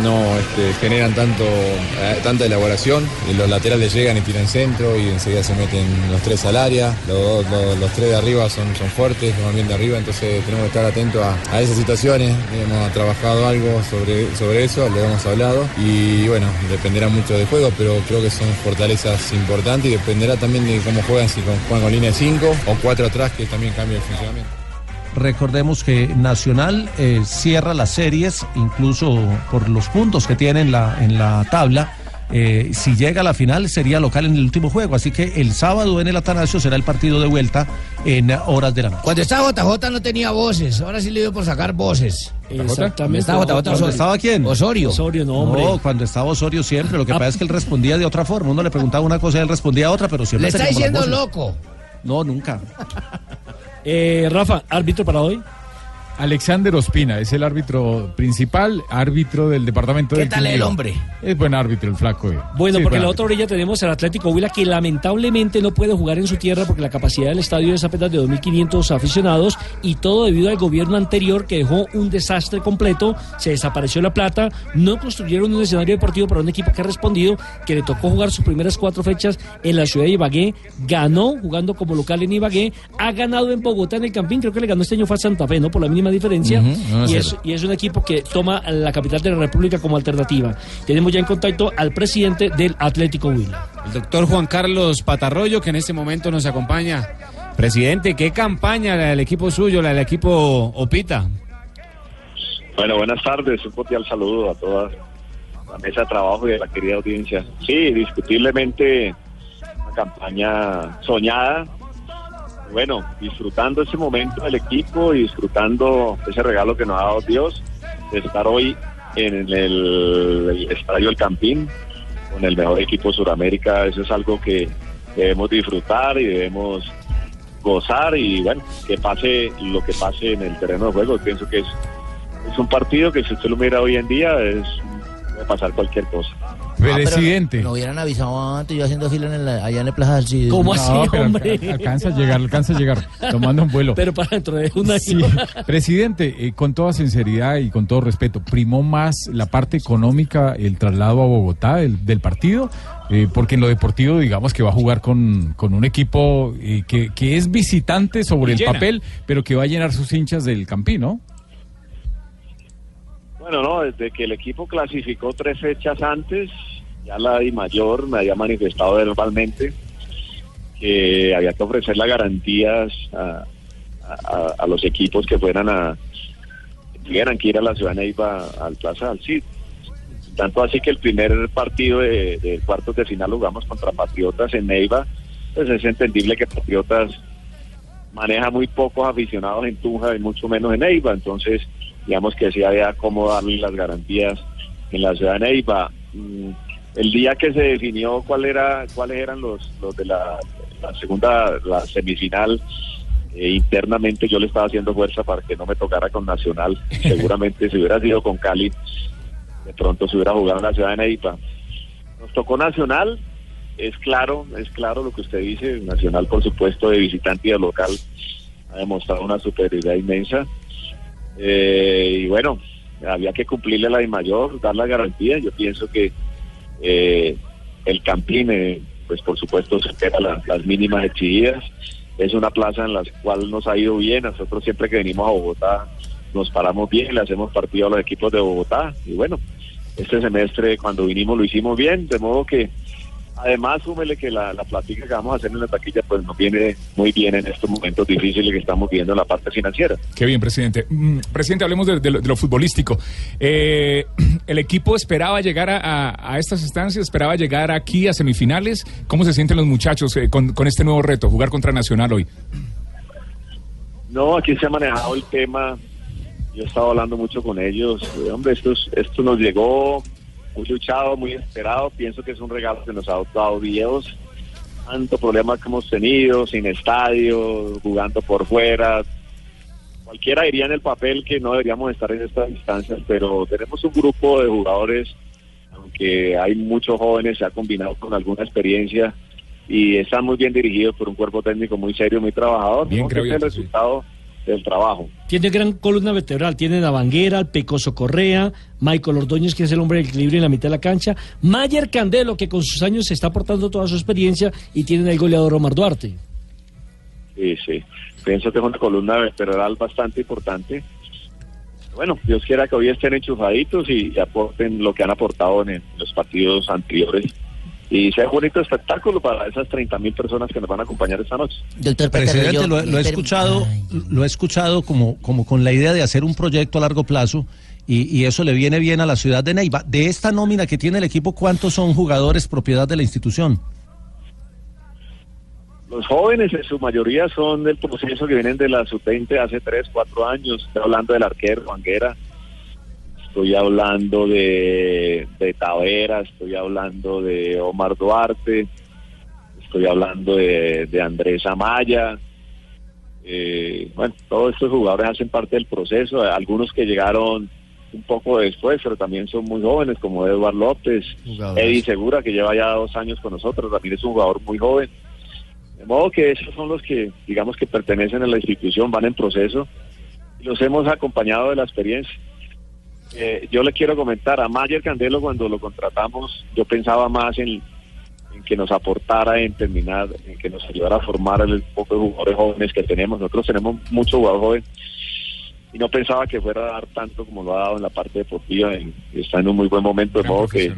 no, no este, generan tanto, eh, tanta elaboración, y los laterales llegan y tiran centro y enseguida se meten los tres al área, los, los- tres de arriba son, son fuertes, van bien de arriba, entonces tenemos que estar atentos a, a esas situaciones, hemos trabajado algo sobre, sobre eso, lo hemos hablado y bueno, dependerá mucho del juego, pero creo que son fortalezas importantes y dependerá también de cómo juegan, si juegan con línea 5 o 4 atrás, que también cambia el funcionamiento. Recordemos que Nacional eh, cierra las series, incluso por los puntos que tiene en la, en la tabla. Eh, si llega a la final sería local en el último juego, así que el sábado en el Atanasio será el partido de vuelta en horas de la noche. Cuando estaba JJ no tenía voces, ahora sí le dio por sacar voces. Exactamente. Estaba JJ ¿Cuando Osorio. estaba quién? Osorio. Osorio, no, hombre. No, cuando estaba Osorio siempre. Lo que pasa es que él respondía de otra forma. Uno le preguntaba una cosa y él respondía otra, pero siempre Le está diciendo loco. No, nunca. Eh, Rafa, árbitro para hoy. Alexander Ospina es el árbitro principal, árbitro del departamento ¿Qué del tal el Quindío. hombre? Es buen árbitro, el flaco. eh. Bueno, Sí, porque en la otra orilla tenemos al Atlético Huila que lamentablemente no puede jugar en su tierra porque la capacidad del estadio es apenas de 2.500 aficionados y todo debido al gobierno anterior que dejó un desastre completo, se desapareció la plata, no construyeron un escenario deportivo para un equipo que ha respondido, que le tocó jugar sus primeras cuatro fechas en la ciudad de Ibagué, ganó jugando como local en Ibagué, ha ganado en Bogotá en el Campín, creo que le ganó este año fue a Santa Fe, ¿no? Por la mínima diferencia. Y, es, y es un equipo que toma la capital de la República como alternativa. Tenemos ya en contacto al presidente del Atlético Huila. El doctor Juan Carlos Patarroyo, que en este momento nos acompaña. Presidente, ¿qué campaña la del equipo suyo, la del equipo Opita? Bueno, buenas tardes, un cordial saludo a toda la mesa de trabajo y a la querida audiencia. Sí, discutiblemente una campaña soñada. Bueno, disfrutando ese momento del equipo y disfrutando ese regalo que nos ha dado Dios de estar hoy en el, Estadio El Campín con el mejor equipo de Sudamérica. Eso es algo que debemos disfrutar y debemos gozar y bueno, que pase lo que pase en el terreno de juego. Pienso que es es un partido que si usted lo mira hoy en día es puede pasar cualquier cosa. Presidente. No hubieran avisado antes, yo haciendo fila en la- allá en el Plaza del Cid. ¿Cómo No, así, hombre? alca- Alcanza a llegar, alcanza a llegar, tomando un vuelo. Pero para dentro de un año. Sí, presidente, eh, con toda sinceridad y con todo respeto, ¿primó más la parte económica el traslado a Bogotá del, del partido? Eh, porque en lo deportivo, digamos que va a jugar con, con un equipo eh, que, que es visitante sobre Y el llena. papel, pero que va a llenar sus hinchas del Campín, ¿no? Bueno, no, desde que el equipo clasificó tres fechas antes, ya la Di Mayor me había manifestado verbalmente que había que ofrecer las garantías a, los equipos que fueran a que tuvieran que ir a la ciudad de Neiva al Plaza del Cid. Tanto así que el primer partido de, de cuartos de final jugamos contra Patriotas en Neiva, pues es entendible que Patriotas maneja muy pocos aficionados en Tunja y mucho menos en Neiva, entonces digamos que sí había cómo darle las garantías en la ciudad de Neiva. Mm, El día que se definió cuál era, cuáles eran los, los de la, la segunda, la semifinal, eh, internamente yo le estaba haciendo fuerza para que no me tocara con Nacional. Seguramente si hubiera sido con Cali, de pronto se hubiera jugado en la ciudad de Neiva. Nos tocó Nacional, es claro, es claro lo que usted dice, Nacional por supuesto de visitante y de local ha demostrado una superioridad inmensa. Eh, y bueno, había que cumplirle la de mayor, dar la garantía. Yo pienso que eh, el Campín, eh, pues por supuesto, supera la- las mínimas exigidas. Es una plaza en la cual nos ha ido bien. Nosotros siempre que venimos a Bogotá nos paramos bien, le hacemos partido a los equipos de Bogotá. Y bueno, este semestre cuando vinimos lo hicimos bien, de modo que además súmele que la, la plática que vamos a hacer en la taquilla pues nos viene muy bien en estos momentos difíciles que estamos viendo en la parte financiera. Qué bien, presidente. Mm, presidente, hablemos de, de lo, de lo futbolístico. Eh, ¿El equipo esperaba llegar a, a- a estas instancias? ¿Esperaba llegar aquí a semifinales? ¿Cómo se sienten los muchachos eh, con, con este nuevo reto, jugar contra Nacional hoy? No, aquí se ha manejado el tema. Yo he estado hablando mucho con ellos. Eh, hombre, esto, es- esto nos llegó muy luchado, muy esperado. Pienso que es un regalo que nos ha dado Dios. Tanto problema que hemos tenido, sin estadio, jugando por fuera. Cualquiera diría en el papel que no deberíamos estar en estas instancias, pero tenemos un grupo de jugadores, aunque hay muchos jóvenes, se ha combinado con alguna experiencia y están muy bien dirigidos por un cuerpo técnico muy serio, muy trabajador. Bien, Creo que el sí. resultado del trabajo. Tiene gran columna vertebral. Tienen a Vanguera, al Pecoso Correa, Michael Ordóñez, que es el hombre del equilibrio en la mitad de la cancha, Mayer Candelo, que con sus años se está aportando toda su experiencia, y tienen al goleador Omar Duarte. Sí, sí. Pienso que es una columna vertebral bastante importante. Bueno, Dios quiera que hoy estén enchufaditos y, y aporten lo que han aportado en, el- los partidos anteriores. Y sea un bonito espectáculo para esas 30 mil personas que nos van a acompañar esta noche. Doctor Presidente, lo, lo he escuchado, lo he escuchado como, como con la idea de hacer un proyecto a largo plazo y, y eso le viene bien a la ciudad de Neiva. De esta nómina que tiene el equipo, ¿cuántos son jugadores propiedad de la institución? Los jóvenes en su mayoría son del proceso que vienen de la sub-20 hace 3, 4 años. Estoy hablando del arquero Vanguera, estoy hablando de, de Tavera, estoy hablando de Omar Duarte, estoy hablando de, de Andrés Amaya. Eh, bueno, todos estos jugadores hacen parte del proceso, algunos que llegaron un poco después, pero también son muy jóvenes, como Eduardo López, Jugadores. Eddie Segura, que lleva ya dos años con nosotros, también es un jugador muy joven. De modo que esos son los que, digamos, que pertenecen a la institución, van en proceso, y los hemos acompañado de la experiencia. Eh, yo le quiero comentar a Mayer Candelo cuando lo contratamos, yo pensaba más en, en que nos aportara en terminar, en que nos ayudara a formar el poco de jugadores jóvenes que tenemos. Nosotros tenemos mucho jugador joven y no pensaba que fuera a dar tanto como lo ha dado en la parte deportiva y está en un muy buen momento, de modo que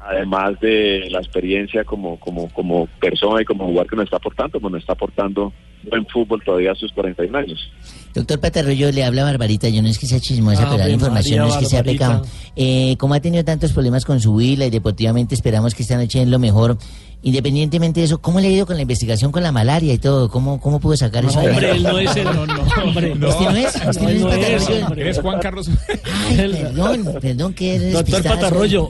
además de la experiencia como, como, como persona y como jugador que nos está aportando, pues nos está aportando buen fútbol todavía a sus 41 años. Doctor Patarroyo, le habla Barbarita. Yo no es que sea chismosa, Ave pero la información no es que sea pecado. Eh, como ha tenido tantos problemas con su huila y deportivamente esperamos que esta noche es lo mejor. Independientemente de eso, ¿cómo le ha ido con la investigación con la malaria y todo? ¿Cómo, cómo pudo sacar eso? hombre, él no es el- no, no, hombre. ¿Este no es? ¿Este no, es No es. Eres Juan Carlos. Ay, perdón, perdón, que eres Doctor. Patarroyo,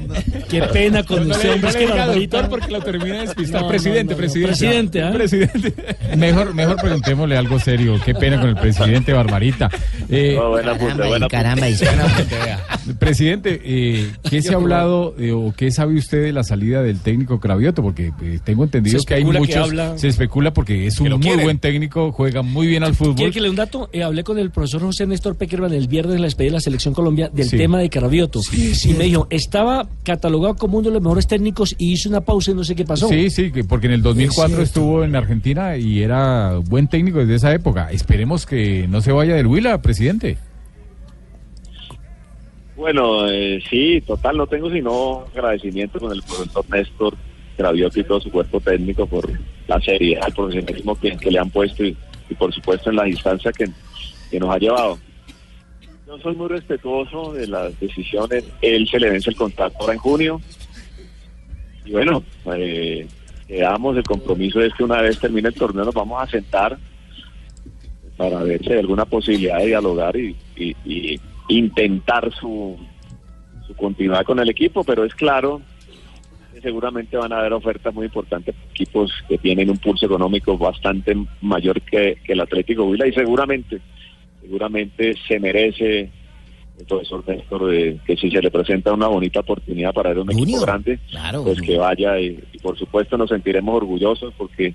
qué pena con No usted, hombre. no Es le que doctor porque lo termina de despistar. No, no, presidente, no, no. presidente. Presidente, ¿ah? Presidente. Mejor, mejor preguntémosle algo serio. Qué pena con el presidente Barbarita. Eh, No, buena punta, buena caramba, Presidente, eh, ¿qué se ha hablado eh, o qué sabe usted de la salida del técnico Cravioto? Porque eh, tengo entendido que hay que muchos. habla- Se especula porque es un muy quieren. buen técnico, juega muy bien al fútbol. ¿Quiere que le dé un dato? Eh, hablé con el profesor José Néstor Peckerman el viernes en la despedida de la Selección Colombia del Sí. tema de Carabioto. y me dijo, estaba catalogado como uno de los mejores técnicos y hizo una pausa y no sé qué pasó. Sí, sí, que- porque en el 2004 estuvo en Argentina y era buen técnico desde esa época. Esperemos que no se vaya del Huila, presidente. Bueno, eh, sí, total, no tengo sino agradecimiento con el profesor Néstor Graviotti y todo su cuerpo técnico por la seriedad, el profesionalismo que, que le han puesto y, y por supuesto en la distancia que, que nos ha llevado. Yo soy muy respetuoso de las decisiones, él se le vence el contrato ahora en junio y bueno, eh, quedamos, el compromiso es que una vez termine el torneo nos vamos a sentar para ver si hay alguna posibilidad de dialogar y, y- y intentar su, su continuidad con el equipo, pero es claro seguramente van a haber ofertas muy importantes para equipos que tienen un pulso económico bastante mayor que, que el Atlético Huila y seguramente, seguramente se merece el profesor Néstor de que si se le presenta una bonita oportunidad para ver un equipo grande, pues que vaya y, y por supuesto nos sentiremos orgullosos porque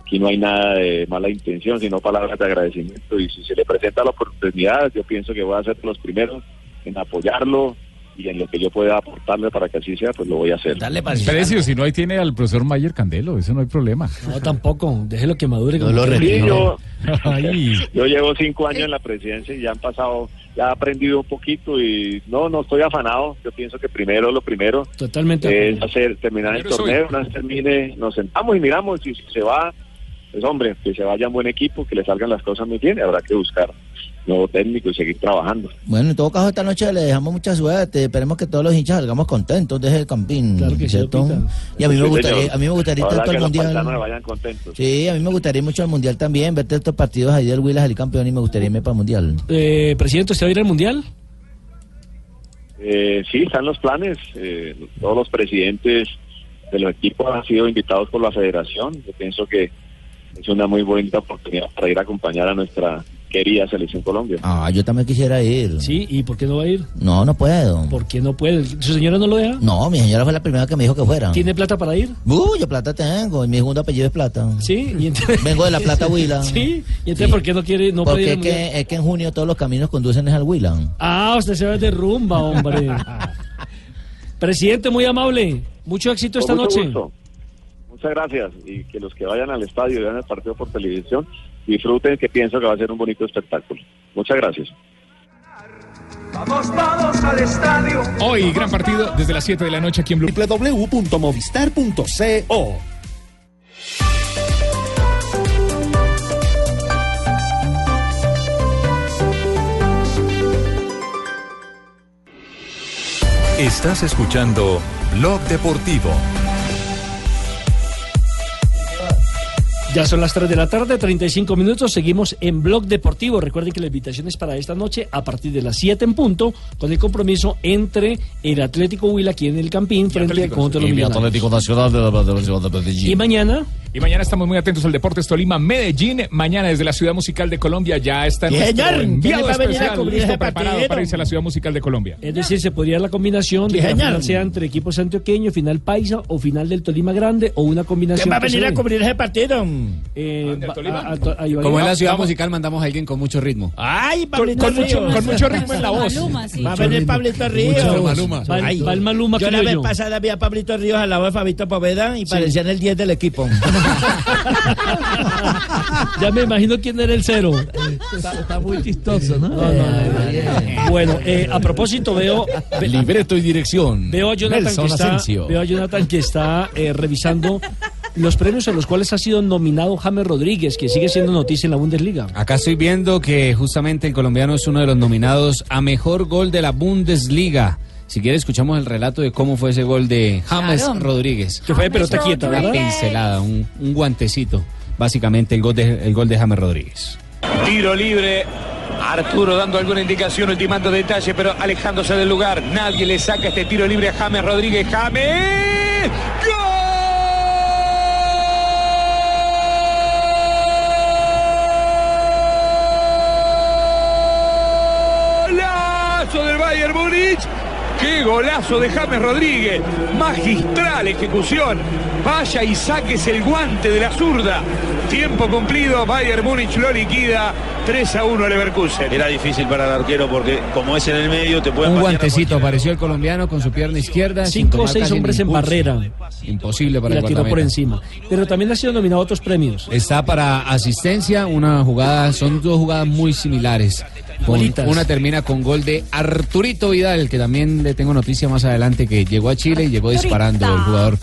aquí no hay nada de mala intención, sino palabras de agradecimiento y si se le presenta la oportunidad, yo pienso que voy a ser de los primeros en apoyarlo y en lo que yo pueda aportarle para que así sea, pues lo voy a hacer. Precio, si no ahí tiene al profesor Mayer Candelo, eso no hay problema. No, tampoco. Déjelo que madure. No lo. Sí, yo, llevo cinco años en la presidencia y ya han pasado, ya he aprendido un poquito y no, no estoy afanado. Yo pienso que primero, lo primero Totalmente. es hacer, terminar el Primero torneo, una vez termine, nos sentamos y miramos y si se va, pues hombre, que se vaya un buen equipo, que le salgan las cosas muy bien, y habrá que buscar nuevo técnico y seguir trabajando. Bueno, en todo caso, esta noche le dejamos mucha suerte. Esperemos que todos los hinchas salgamos contentos desde el campín. Claro que sí, ¿cierto? Y a mí me gustaría, señor. a mí me gustaría que el mundial. vayan contentos. Sí, a mí me gustaría mucho el mundial también, verte estos partidos ahí del Huila salir campeón y me gustaría irme para el mundial. Eh, presidente, ¿usted va a ir al mundial? Eh, sí, están los planes. eh, todos los presidentes de los equipos han sido invitados por la federación. Yo pienso que es una muy bonita oportunidad para ir a acompañar a nuestra querida selección Colombia. Ah, yo también quisiera ir. Sí, ¿y por qué no va a ir? No, no puedo. ¿Por qué no puede? ¿Su señora no lo deja? No, mi señora fue la primera que me dijo que fuera. ¿Tiene plata para ir? Uh, yo plata tengo, y mi segundo apellido es plata. Sí, y entonces... Vengo de la Plata Huila. Sí, y entonces ¿por qué no quiere, no puede Porque ir es que, es que en junio todos los caminos conducen es al Huila. Ah, usted se va de rumba, hombre. Presidente, muy amable. Mucho éxito esta mucho noche. gusto. Muchas gracias y que los que vayan al estadio y vean el partido por televisión disfruten que pienso que va a ser un bonito espectáculo. Muchas gracias. Vamos todos al estadio. Hoy, gran partido desde las 7 de la noche aquí en Blue. www.movistar.co Estás escuchando Blog Deportivo. Ya son las 3 de la tarde, 35 minutos. Seguimos en Blog Deportivo. Recuerden que la invitación es para esta noche a partir de las 7 en punto, con el compromiso entre el Atlético Huila aquí en el Campín frente al contra los Y mi Millonarios. Atlético Nacional de la, de la ciudad de Medellín. Y mañana Y mañana estamos muy atentos al Deportes Tolima Medellín. Mañana desde la Ciudad Musical de Colombia ya está nuestro señor. enviado ¿Quién va a venir a especial cubrir listo ese preparado partido? para irse a la Ciudad Musical de Colombia. Es decir, se podría la combinación de que final sea entre equipos antioqueños, final paisa o final del Tolima Grande o una combinación. ¿Quién va a venir a cubrir ese partido? Eh, va- a- a- a- a Ibagué. Como en la ciudad Vamos- musical mandamos a alguien con mucho ritmo. Ay, Pablito con mucho- Ríos. con mucho ritmo en la voz. Maluma, sí. Va a venir Pablito Ríos. Mucho Maluma. Va el- Ay, va el Maluma Yo la vez pasada vi a Pablito Ríos al lado de Fabito Poveda y parecían el 10 del equipo. Ya me imagino quién era el cero. Está, está muy chistoso, ¿no? Bueno, eh, a propósito, veo. ve- Libreto y dirección. Veo a Jonathan Nelson que está, Asensio. veo a Jonathan que está eh, revisando los premios a los cuales ha sido nominado James Rodríguez, que sigue siendo noticia en la Bundesliga. Acá estoy viendo que justamente el colombiano es uno de los nominados a mejor gol de la Bundesliga. Si quiere escuchamos el relato de cómo fue ese gol de James Claro. Rodríguez. Que fue de pelota quieta, Una pincelada, un, un guantecito. Básicamente el gol de, el gol de James Rodríguez. Tiro libre. Arturo dando alguna indicación, ultimando detalle, pero alejándose del lugar. Nadie le saca este tiro libre a James Rodríguez. James. ¡Golazo del Bayern Múnich! ¡Qué golazo de James Rodríguez! Magistral ejecución. Vaya y saques el guante de la zurda. Tiempo cumplido, Bayern Múnich lo liquida 3 a 1 al Leverkusen. Era difícil para el arquero porque como es en el medio te pueden Un guantecito, apareció el colombiano con su pierna izquierda. Cinco o seis hombres en barrera. Imposible Y para la el tiró por encima. Pero también ha sido nominado a otros premios. Está para asistencia, una jugada, son dos jugadas muy similares. Una termina con gol de Arturito Vidal, que también le tengo noticia más adelante, que llegó a Chile y llegó disparando el jugador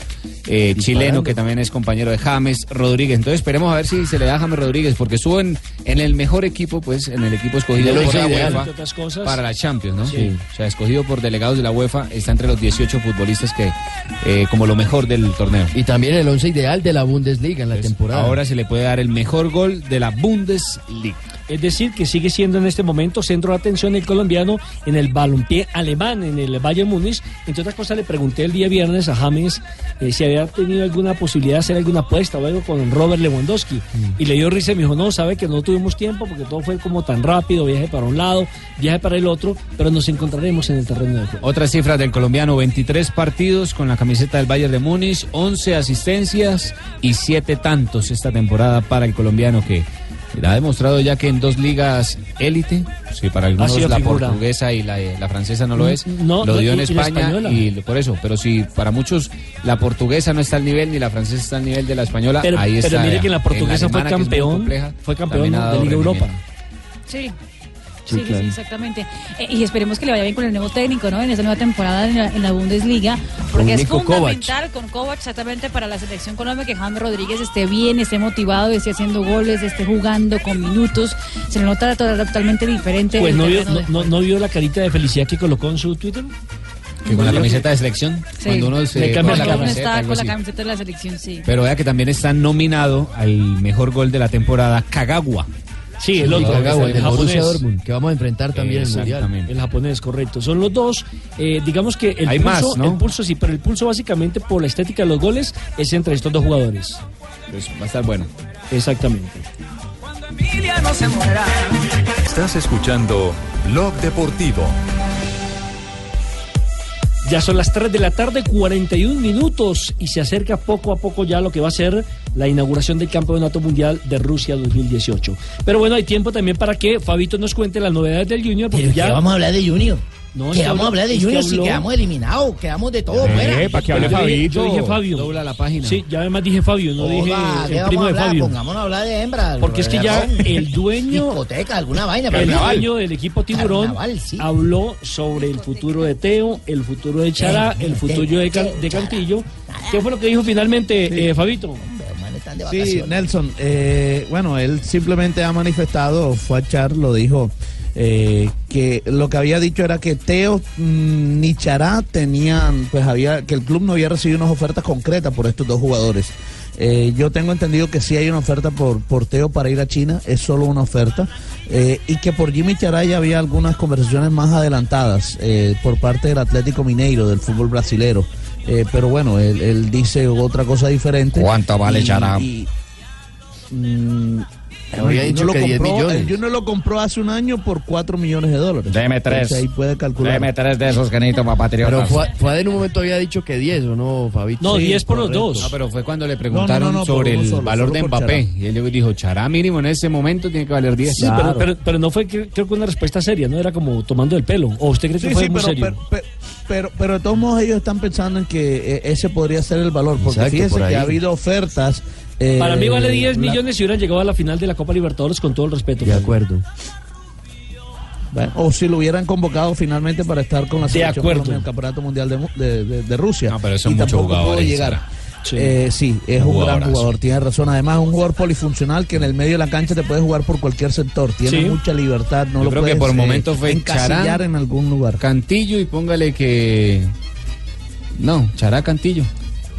eh, chileno, que también es compañero de James Rodríguez. Entonces esperemos a ver si se le da a James Rodríguez, porque estuvo en, en el mejor equipo, pues en el equipo escogido por la ideal. UEFA para la Champions, ¿no? Sí. O sea, escogido por delegados de la UEFA, está entre los 18 futbolistas que, eh, como lo mejor del torneo. Y también el once ideal de la Bundesliga en la temporada. Ahora se le puede dar el mejor gol de la Bundesliga. Es decir, que sigue siendo en este momento centro de atención el colombiano en el balompié alemán, en el Bayern Múnich. Entre otras cosas, le pregunté el día viernes a James eh, si había tenido alguna posibilidad de hacer alguna apuesta o algo con Robert Lewandowski. Y le dio risa y me dijo, no, sabe que no tuvimos tiempo porque todo fue como tan rápido, viaje para un lado, viaje para el otro, pero nos encontraremos en el terreno de juego. Otras cifras del colombiano, 23 partidos con la camiseta del Bayern de Múnich, 11 asistencias y 7 tantos esta temporada para el colombiano que ha demostrado ya que en dos ligas élite, si para algunos la figura. portuguesa y la, la francesa no lo es, No, lo dio en y- España y por eso, pero si para muchos la portuguesa no está al nivel ni la francesa está al nivel de la española, Pero, ahí pero está. mire que la portuguesa fue alemana, que campeón, compleja, fue campeón de Liga Europa. rendimiento. Sí, Sí, sí, claro. exactamente. Eh, y esperemos que le vaya bien con el nuevo técnico, ¿no? En esta nueva temporada en la, en la Bundesliga. Porque Con es Nico fundamental con Kovac exactamente para la selección Colombia que James Rodríguez esté bien, esté motivado, esté haciendo goles, esté jugando con minutos. Se le nota to- totalmente diferente. Pues no vio, no, no- no vio la carita de felicidad que colocó en su Twitter. Que con la camiseta de selección, Sí. cuando uno se Le cambia pone la Uno camiseta, está con la camiseta de la selección, sí. Pero vea que también está nominado al mejor gol de la temporada, Kagawa. Sí, el otro, Kagawa, el japonés. Dortmund, que vamos a enfrentar también el Mundial. El japonés, correcto. Son los dos. eh, digamos que el Hay pulso, más, ¿no? el pulso sí, pero el pulso básicamente por la estética de los goles es entre estos dos jugadores. Pues va a estar bueno. Exactamente. Estás escuchando Blog Deportivo. Ya son las 3 de la tarde, 41 minutos, y se acerca poco a poco ya lo que va a ser la inauguración del Campeonato Mundial de Rusia 2018. Pero bueno, hay tiempo también para que Fabito nos cuente las novedades del Junior, porque Pero ya... vamos a hablar de Junior. No, que vamos a hablar de Junior si quedamos eliminados, quedamos de todo Eh, fuera. para que hable Fabito. Yo dije Fabio. Dobla la página. Sí, ya además dije Fabio, no dije ¿qué el vamos primo a de hablar? Fabio. Pongámonos a hablar de hembras. Porque es que ya el dueño... Discoteca, alguna vaina. El carnaval. dueño del equipo Tiburón Carnaval, sí. habló sobre el futuro de Teo, el futuro de Chará, Eh, el eh, futuro de, de Cantillo. ¿Qué fue lo que dijo finalmente eh, Fabito? Sí. Nelson, eh, bueno, él simplemente ha manifestado, fue a Char, lo dijo, eh, que lo que había dicho era que Teo mm, ni Chará tenían, pues había, que el club no había recibido unas ofertas concretas por estos dos jugadores. Eh, yo tengo entendido que sí hay una oferta por, por Teo para ir a China, es solo una oferta, eh, y que por Jimmy Chará ya había algunas conversaciones más adelantadas eh, por parte del Atlético Mineiro, del fútbol brasilero. pero bueno, él, él dice otra cosa diferente. ¿Cuánto vale Y- Chará? y, mm, el dicho Junior que lo 10 compró- millones. El Junior lo compró hace un año por 4 millones de dólares. Deme tres. Entonces ahí puede calcular. Deme tres de esos que necesito para Patriotas. Pero Fua- Fuad en un momento había dicho que 10 o no, Fabito. No, 10 por los dos. No, pero fue cuando le preguntaron No, no, sobre el solo, valor solo de Mbappé. Chará. Y él dijo, Chará mínimo en ese momento tiene que valer 10. Sí, pero, pero, pero no fue creo que una respuesta seria, no era como tomando el pelo. ¿O usted cree que Sí, fue sí, muy pero, serio? pero, pero, pero- pero de todos modos ellos están pensando en que eh, ese podría ser el valor, porque Exacto, fíjense por que ha habido ofertas. Eh, Para mí vale 10 la- millones si hubieran llegado a la final de la Copa Libertadores con todo el respeto. De acuerdo. Bueno, o si lo hubieran convocado finalmente para estar con la selección en el Campeonato Mundial de, Mu- de- de- de Rusia. No, pero son Y tampoco pudo jugadores, llegar. Sara. Sí. sí, es Un un gran jugador, tiene razón. Además, es un jugador polifuncional que en el medio de la cancha te puede jugar por cualquier sector. Tiene Sí. mucha libertad. No Yo lo creo que puedes, por eh, momentos fue encasillar Chará, en algún lugar. Cantillo y póngale que... No, Chará Cantillo.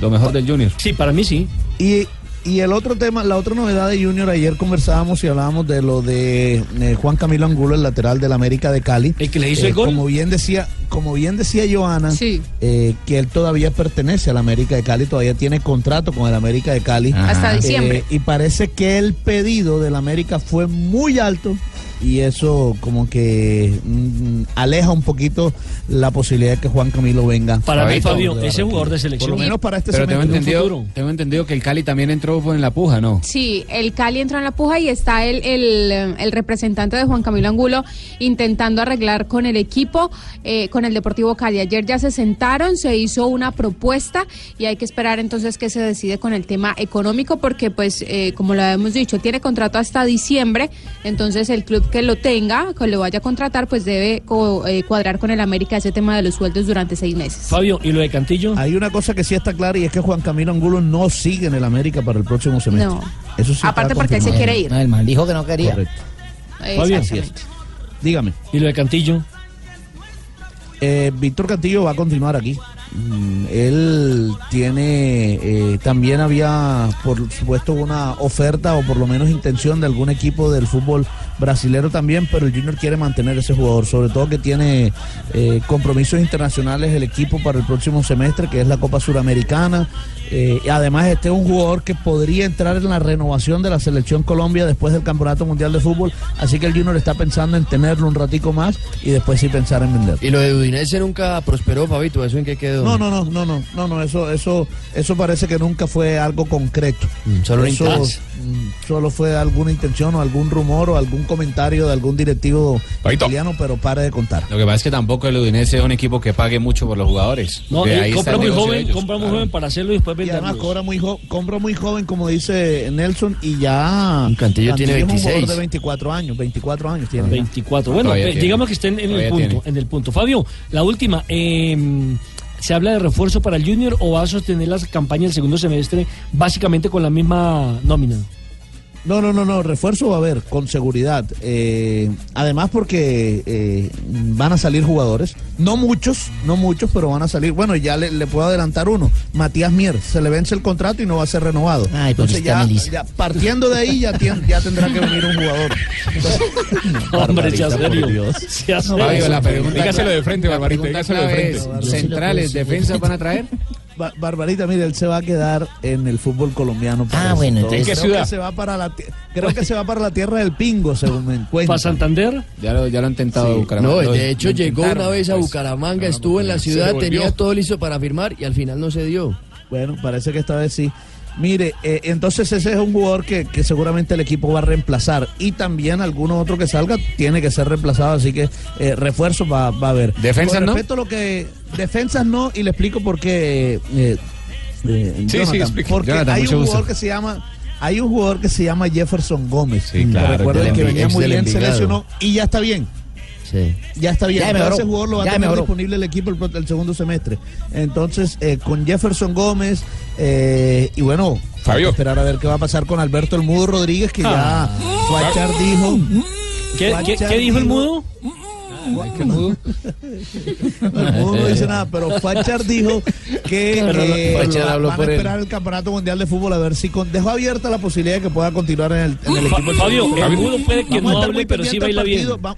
Lo mejor del Junior. Sí, para mí sí. Y, y el otro tema, la otra novedad de Junior, ayer conversábamos y hablábamos de lo de eh, Juan Camilo Angulo, el lateral del América de Cali. El que le hizo Eh, el gol. Como bien decía, como bien decía Joana, eh, que él todavía pertenece al América de Cali, todavía tiene contrato con el América de Cali. Hasta diciembre. Eh, y parece que el pedido del América fue muy alto y eso como que mm, aleja un poquito la posibilidad de que Juan Camilo venga. Para mí, Fabio, ese jugador de selección. Por lo menos para este Pero tengo entendido, tengo entendido que el Cali también entró en la puja, ¿no? Sí, el Cali entró en la puja y está el, el, eh, el representante de Juan Camilo Angulo intentando arreglar con el equipo, eh, con el Deportivo Cali. Ayer ya se sentaron, se hizo una propuesta y hay que esperar entonces que se decide con el tema económico porque pues eh, como lo hemos dicho, tiene contrato hasta diciembre, entonces el club que lo tenga, que lo vaya a contratar, pues debe co- eh, cuadrar con el América ese tema de los sueldos durante seis meses. Fabio, ¿y lo de Cantillo? Hay una cosa que sí está clara y es que Juan Camilo Angulo no sigue en el América para el próximo semestre. No. Eso sí Aparte porque él se quiere ir. No, el man dijo que no quería. Correcto. Fabio. Dígame. ¿Y lo de Cantillo? Eh, Víctor Cantillo va a continuar aquí. Mm, Él tiene, eh, también había, por supuesto, una oferta o por lo menos intención de algún equipo del fútbol brasilero también, pero el Junior quiere mantener ese jugador, sobre todo que tiene eh, compromisos internacionales el equipo para el próximo semestre, que es la Copa Suramericana. Eh, y además, este es un jugador que podría entrar en la renovación de la selección Colombia después del Campeonato Mundial de Fútbol, así que el Junior está pensando en tenerlo un ratico más y después sí pensar en venderlo. Y lo de Udinese nunca prosperó, Fabito. ¿Eso en qué quedó? No, no, no, no, no, no, no, eso, eso, eso parece que nunca fue algo concreto. solo una Eso, mm, solo fue alguna intención o algún rumor o algún comentario de algún directivo italiano, pero pare de contar. Lo que pasa es que tampoco el Udinese es un equipo que pague mucho por los jugadores. No, ahí compra muy joven, ellos, compra muy claro. joven para hacerlo y después Y además venderlo. cobra muy, jo- compra muy joven, como dice Nelson, y ya. Cantillo tiene es un jugador 26. de 24 años, 24 años tiene. 24. Bueno, eh, tiene. digamos que estén en el punto, tiene. en el punto. Fabio, la última, eh, ¿se habla de refuerzo para el Junior o va a sostener la campaña del segundo semestre básicamente con la misma nómina? No, no, no, no, refuerzo va a haber, con seguridad. Eh, además porque eh, van a salir jugadores, no muchos, no muchos, pero van a salir. Bueno, ya le, le puedo adelantar uno, Matías Mier, se le vence el contrato y no va a ser renovado. Ay, Entonces ya, ya partiendo de ahí ya, tien- ya tendrá que venir un jugador. Hombre, por serio. Dios. No, dígaselo de frente, pregunta dígaselo de frente. es, ¿Centrales, defensas van a traer? Ba- Barbarita, mire, él se va a quedar en el fútbol colombiano. Ah, bueno, Entonces, creo ¿En qué que ciudad? se va para la creo que se va para la tierra del Pingo, según me encuentro. ¿Para Santander? Ya lo, ya lo han intentado Sí. Bucaramanga. No, de hecho llegó una vez a pues. Bucaramanga, estuvo en la ciudad, tenía todo listo para firmar y al final no se dio. Bueno, parece que esta vez sí. Mire, eh, entonces ese es un jugador que, que seguramente el equipo va a reemplazar y también alguno otro que salga tiene que ser reemplazado, así que eh, refuerzo va, va a haber. ¿Defensas no? respecto a lo que defensas no y le explico por qué. eh, eh, Sí, sí, explique. porque Jonathan, hay un gusto. jugador que se llama hay un jugador que se llama Jefferson Gómez. Sí, claro, Recuerden que venía muy bien, se lesionó y ya está bien. Sí. Ya está bien. Ya mejoró. ese jugador lo va a tener mejoró. disponible el equipo el, segundo semestre. Entonces, eh, con Jefferson Gómez eh, y bueno, hay Fabio. que esperar a ver qué va a pasar con Alberto el Mudo Rodríguez, que Ah. ya Guachar dijo. ¿Qué, qué- Guachar qué dijo el mudo? el mudo no dice nada, pero Fachar dijo que eh, Fachar lo- habló van a esperar el Campeonato Mundial de Fútbol a ver si con, dejó abierta la posibilidad de que pueda continuar en el, en el equipo. Fabio, el mudo puede que Vamos a no hable, muy pero sí baila bien. Va-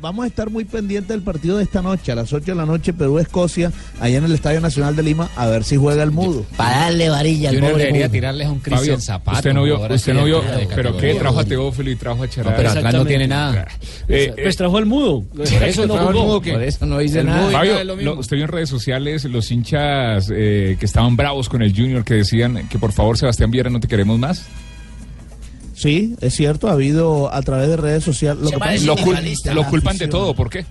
vamos a estar muy pendientes del partido de esta noche, a las 8 de la noche, Perú-Escocia, allá en el Estadio Nacional de Lima, a ver si juega el mudo. Para darle varilla al pobre debería mudo. tirarles un Fabio, Cristian Zapata. usted no vio, usted no vio, pero qué trajo a Teófilo y trajo a Cherada. No, pero atrás no tiene nada. Eh, Pues trajo al mudo. Por eso no trajo mudo que- Por eso no dice nada. Fabio, Nada de lo mismo. lo- usted vio en redes sociales los hinchas eh, que estaban bravos con el Junior que decían que por favor Sebastián Viera no te queremos más. Sí, es cierto, ha habido a través de redes sociales. Lo que pasa es Lo, que cul- lo culpan de todo, ¿por qué?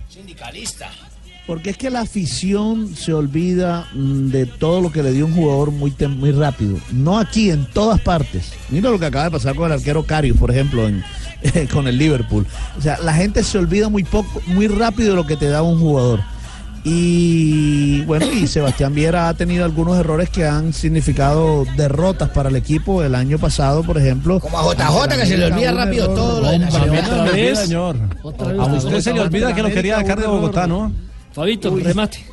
Porque es que la afición se olvida mm, de todo lo que le dio un jugador muy, tem- muy rápido. No aquí, en todas partes. Mira lo que acaba de pasar con el arquero Carius, por ejemplo, en, con el Liverpool. O sea, la gente se olvida muy poco, muy rápido de lo que te da un jugador. Y bueno, y Sebastián Viera ha tenido algunos errores que han significado derrotas para el equipo. El año pasado, por ejemplo. Como a JJ, que se le olvida rápido todo lo de. Señor, Otra a usted se le olvida que lo quería sacar de Bogotá, ¿no? Fabito, remate.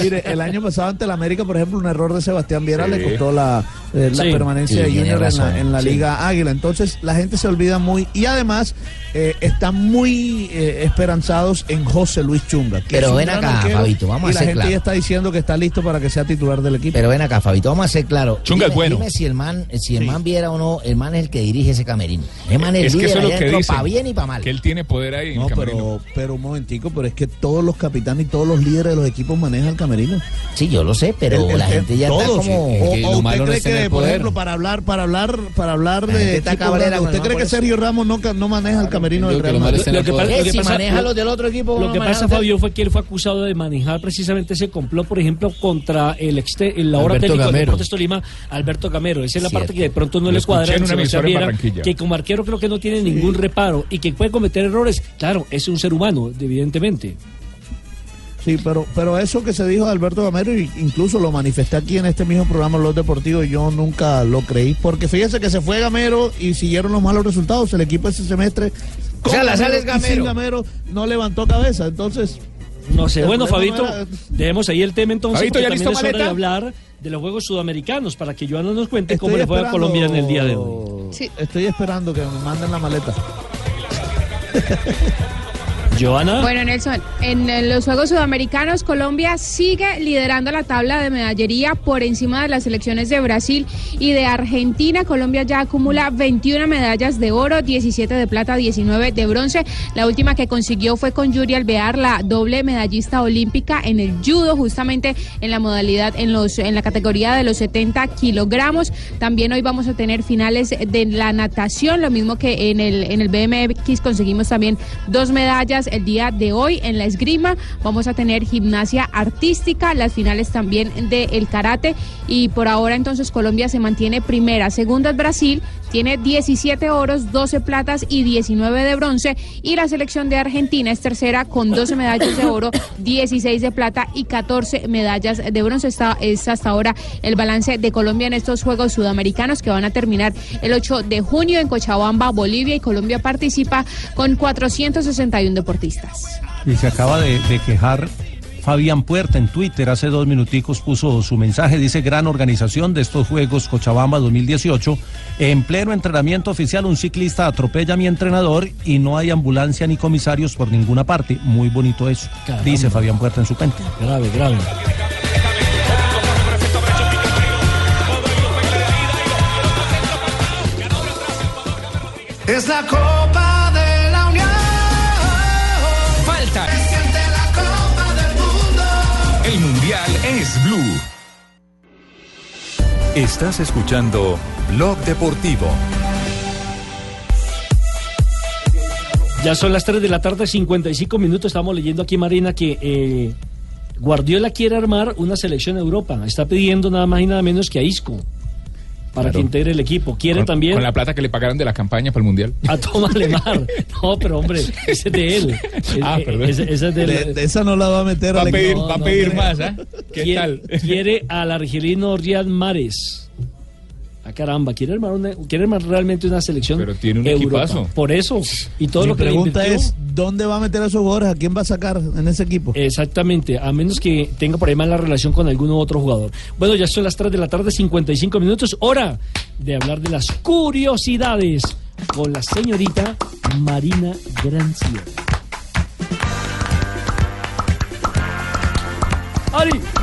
Mire, el año pasado ante el América, por ejemplo, un error de Sebastián Viera le costó la, eh, la Sí. permanencia Sí, de Junior en la, en la sí. Liga Águila. Entonces, la gente se olvida muy y además eh, están muy eh, esperanzados en José Luis Chunga. que Pero ven acá, arquero, Fabito, vamos a y la ser gente claros. ya está diciendo que está listo para que sea titular del equipo. Pero ven acá, Fabito, vamos a ser claros. Chunga es bueno. Dime si el man, si el man viera o no, el man es el que dirige ese camerino. El man es, es que líder eso es lo allá que adentro, dicen. pa' bien y pa' mal. Que él tiene poder ahí en No, el pero, pero un momentico, pero es que todos los capitanes y todos los líderes de los equipos manejan el camerino. Sí, yo lo sé, pero El- el- la gente ya está todos. O, usted cree que, por poder. ejemplo, para hablar, para hablar, para hablar de está equipos cabrera ¿usted cree que Mauricio. Sergio Ramos no, no maneja el camerino del Real Madrid? Lo que pasa- lo que si maneja lo- los del otro equipo... Lo que maneja pasa. Fabio, fue que él fue acusado de manejar precisamente ese complot, por ejemplo, contra el exte el ahora Alberto técnico de Gamero. Deportes Tolima, Alberto Gamero. Esa es la parte que de pronto no le cuadra que como arquero creo que no tiene ningún reparo y que puede cometer errores. Claro, es un ser humano, evidentemente. Sí, pero, pero eso que se dijo de Alberto Gamero, y incluso lo manifesté aquí en este mismo programa Los Deportivos, yo nunca lo creí, porque fíjese que se fue Gamero y siguieron los malos resultados. El equipo ese semestre, O sea, la sal es y sin Gamero. Gamero, no levantó cabeza. Entonces, No sé, bueno, Fabito, era- dejemos ahí el tema entonces, Fabito, porque ¿ya también listo es hora de maleta? hablar de los Juegos Sudamericanos, para que Joana nos cuente estoy cómo le fue a Colombia en el día de hoy. Sí. Estoy esperando que me manden la maleta. Joana. Bueno, Nelson, en los Juegos Sudamericanos, Colombia sigue liderando la tabla de medallería por encima de las selecciones de Brasil y de Argentina. Colombia ya acumula 21 medallas de oro, 17 de plata, 19 de bronce. La última que consiguió fue con Yuri Alvear, la doble medallista olímpica en el judo, justamente en la modalidad, en, los, en la categoría de los 70 kilogramos. También hoy vamos a tener finales de la natación, lo mismo que en el, en el BMX conseguimos también dos medallas el día de hoy en la esgrima. Vamos a tener gimnasia artística, las finales también del karate. Y por ahora entonces Colombia se mantiene primera. Segunda es Brasil, tiene 17 oros, 12 platas y 19 de bronce. Y la selección de Argentina es tercera con 12 medallas de oro, 16 de plata y 14 medallas de bronce. Esta es hasta ahora el balance de Colombia en estos Juegos Sudamericanos que van a terminar el 8 de junio en Cochabamba, Bolivia. Y Colombia participa con 461 deportistas. Y se acaba de, de quejar Fabián Puerta en Twitter, hace dos minuticos puso su mensaje, dice gran organización de estos Juegos Cochabamba 2018. En pleno entrenamiento oficial un ciclista atropella a mi entrenador y no hay ambulancia ni comisarios por ninguna parte. Muy bonito eso, Caramba. dice Fabián Puerta en su cuenta. Grave, grave. Es la Copa Blue. Estás escuchando Blog Deportivo. Ya son las 3 de la tarde, 55 minutos. Estamos leyendo aquí, Marina, que eh, Guardiola quiere armar una selección Europa. Está pidiendo nada más y nada menos que a Isco para Claro. que integre el equipo. Quiere Con, también con la plata que le pagaron de la campaña para el Mundial. a Tomás Lemar. No, pero hombre, ese es de él. Ah, Eh, perdón. ese- ese es de él. De, de esa no la va a meter Va a pedir, va a no, pedir no, más, ¿ah? ¿Qué quiere, tal? quiere al argelino Riyad Mahrez. Ah, caramba, quiere armar, una, quiere armar realmente una selección. Pero tiene un Europa, equipazo. Por eso. Y todo lo que pregunta le es: ¿dónde va a meter a sus jugadores? ¿A quién va a sacar en ese equipo? Exactamente, a menos que tenga por ahí mala relación con algún otro jugador. Bueno, ya son las 3 de la tarde, 55 minutos. Hora de hablar de las curiosidades con la señorita Marina Granciera. ¡Ari!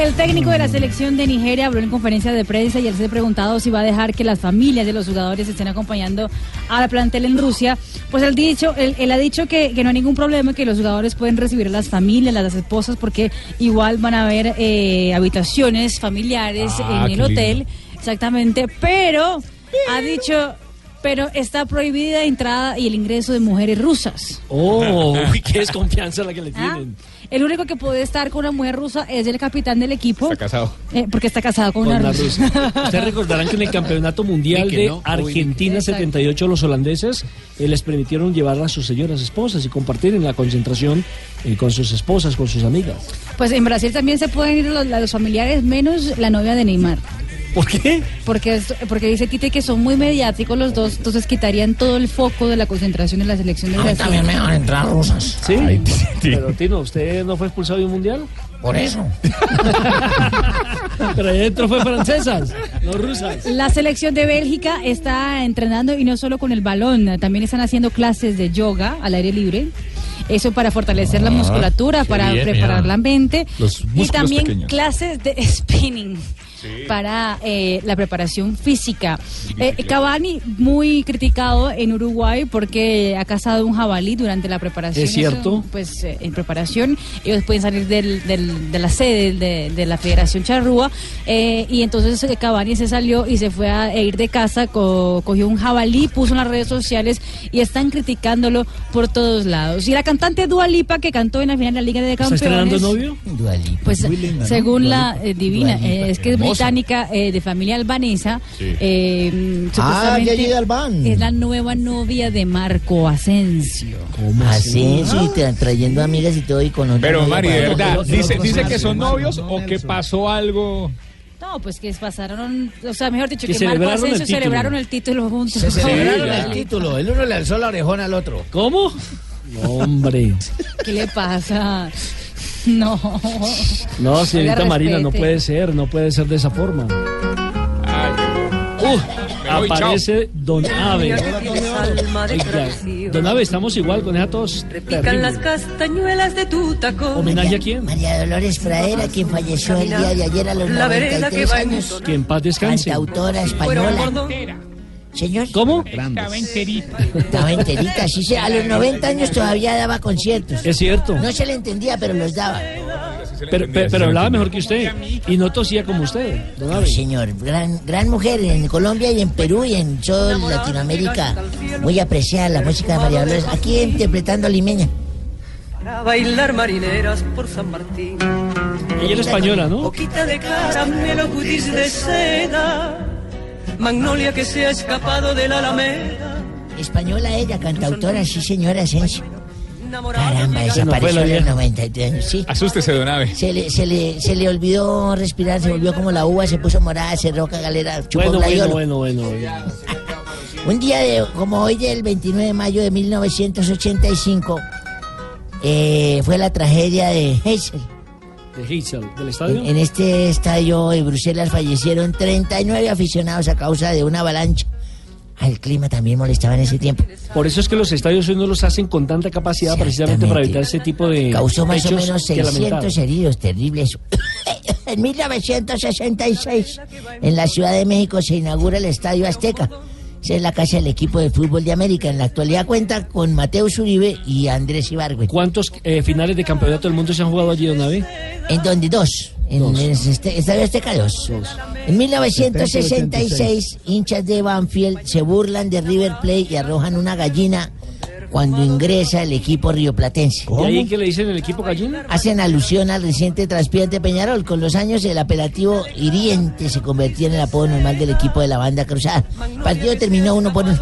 El técnico de la selección de Nigeria habló en conferencia de prensa y él se ha preguntado si va a dejar que las familias de los jugadores estén acompañando a la plantel en Rusia. Pues él, dicho, él, él ha dicho que, que no hay ningún problema, que los jugadores pueden recibir a las familias, a las esposas, porque igual van a haber eh, habitaciones familiares Ah, en el hotel. lindo. Exactamente, pero ha dicho... Pero está prohibida la entrada y el ingreso de mujeres rusas. Oh, qué desconfianza la que le Ah, tienen. El único que puede estar con una mujer rusa es el capitán del equipo. Está casado. Eh, porque está casado con, Con una rusa. rusa. Ustedes recordarán que en el Campeonato Mundial de no, Argentina Exacto. 78 los holandeses eh, les permitieron llevar a sus señoras esposas y compartir en la concentración eh, con sus esposas, con sus amigas. Pues en Brasil también se pueden ir los, los familiares menos la novia de Neymar. ¿Por qué? Porque, es- porque dice Tite que son muy mediáticos los dos, entonces quitarían todo el foco de la concentración de la selección de Brasil. también me van a entrar rusas. ¿Sí? Pero Tino, ¿usted no fue expulsado de un mundial? Por eso. Pero ahí adentro fue francesas, no rusas. La selección de Bélgica está entrenando y no solo con el balón, también están haciendo clases de yoga al aire libre. Eso para fortalecer la Ah, musculatura, para bien, preparar mira. la mente. Los y también pequeños. clases de spinning. Para eh, la preparación física. Eh, Cavani muy criticado en Uruguay porque ha cazado un jabalí durante la preparación. Es cierto. Eso, pues eh, en preparación ellos pueden salir del, del- de la sede de, de la Federación Charrúa eh, y entonces eh, Cavani se salió y se fue a ir de casa, co- cogió un jabalí, puso en las redes sociales y están criticándolo por todos lados. Y la cantante Dua Lipa que cantó en la final de la Liga de ¿Está Campeones. estrenando novio? Pues Muy linda, ¿no? según Dua la eh, divina, eh, es que es hermosa. Británica eh, de familia albanesa. Sí. eh, Ah, Yeye Galván. es la nueva novia de Marco Asensio. Así, sí, tra- trayendo amigas y todo y con otra Pero Mari, de verdad, dice, otro dice que son novios o que pasó algo. No, pues que pasaron, o sea, mejor dicho, Que que, Marco el Asensio celebraron el título juntos. Se celebraron el título. El uno le alzó la orejona al otro. ¿Cómo? Hombre. ¿Qué le pasa? No. No, señorita Marina, no puede ser, no puede ser de esa forma. Uh, aparece Don Ave. Oiga. Don Ave, estamos igual con esa tos. Pican las castañuelas de tu tacón. ¿Homenaje a quién? María Dolores Pradera, quien falleció el día de ayer a los La vereda que 93 va en años. Que en paz descanse. Cantautora española. Señor. ¿Cómo? Estaba enterita. Estaba enterita, sí, sí, a los 90 años todavía daba conciertos. Es cierto. No se le entendía, pero los daba. Pero, pero, pero hablaba mejor que usted y no tosía como usted, No, señor, gran, gran mujer en Colombia y en Perú y en toda Latinoamérica. Muy apreciada la música de María Dolores. Aquí interpretando a Limeña. Para bailar marineras por San Martín. Ella era española, ¿no? Boquita de caramelo, cutis de seda. Magnolia que se ha escapado de la alameda. Española ella, cantautora, sí señora Asensio. Caramba, desapareció a los vieja. 93 años, sí. Asústese, don Ave. Se le, se, le, se le olvidó respirar, se volvió como la uva, se puso morada, cerró galera, chupó Bueno, bueno, gladiolo. bueno, bueno, bueno. Un día de, como hoy del 29 de mayo de 1985, eh, fue la tragedia de Heysel. De Heysel, del estadio. En, en este estadio de Bruselas fallecieron 39 aficionados a causa de una avalancha. Al clima también molestaba en ese tiempo. Por eso es que los estadios hoy no los hacen con tanta capacidad precisamente para evitar ese tipo de Causó más o menos que lamentar. 600 heridos terribles. en 1966, en la Ciudad de México se inaugura el Estadio Azteca. Esa es la casa del equipo de fútbol de América. En la actualidad cuenta con Mateus Uribe y Andrés Ibargüen. ¿Cuántos eh, finales de campeonato del mundo se han jugado allí, Don Ave? ¿En donde Dos. En Dos. el este- Azteca dos. En 1966, hinchas de Banfield se burlan de River Plate y arrojan una gallina cuando ingresa el equipo rioplatense. ¿Y ahí qué le dicen el equipo gallina? Hacen alusión al reciente traspiante Peñarol. Con los años, el apelativo hiriente se convertía en el apodo normal del equipo de la banda cruzada. El partido terminó uno por uno.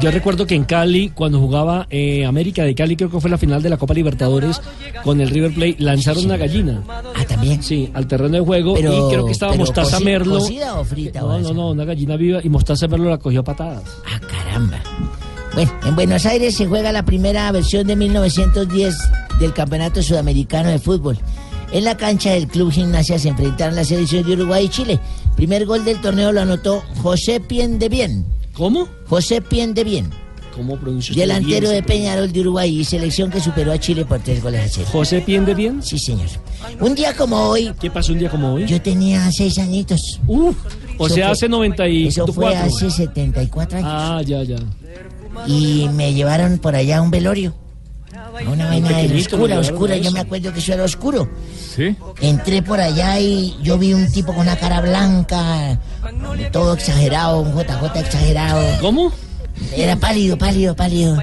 Yo recuerdo que en Cali, cuando jugaba eh, América de Cali, creo que fue la final de la Copa Libertadores con el River Plate, lanzaron una gallina. Ah, también. Sí, al terreno de juego Pero- y creo que estaba Mostaza Merlo. ¿cocida o frita o No, no, esa? no, una gallina viva y Mostaza Merlo la cogió a patadas. Ah, caramba. Bueno, en Buenos Aires se juega la primera versión de 1910 del Campeonato Sudamericano de Fútbol. En la cancha del Club Gimnasia se enfrentaron las selecciones de Uruguay y Chile. Primer gol del torneo lo anotó José Pien de Bien. ¿Cómo? José Pien de Bien. ¿Cómo pronuncia usted Delantero bien? de Peñarol de Uruguay y selección que superó a Chile por tres goles a cero. ¿José Piende bien? Sí, señor. Un día como hoy. ¿Qué pasó un día como hoy? Yo tenía seis añitos. o Eso sea, fue- hace 94. Eso fue hace 74 años. Ah, ya, ya. Y me llevaron por allá a un velorio. A una vaina de oscura, oscura. Yo me acuerdo que eso era oscuro. Sí. Entré por allá y yo vi un tipo con una cara blanca, todo exagerado, un JJ exagerado. ¿Cómo? Era pálido, pálido, pálido.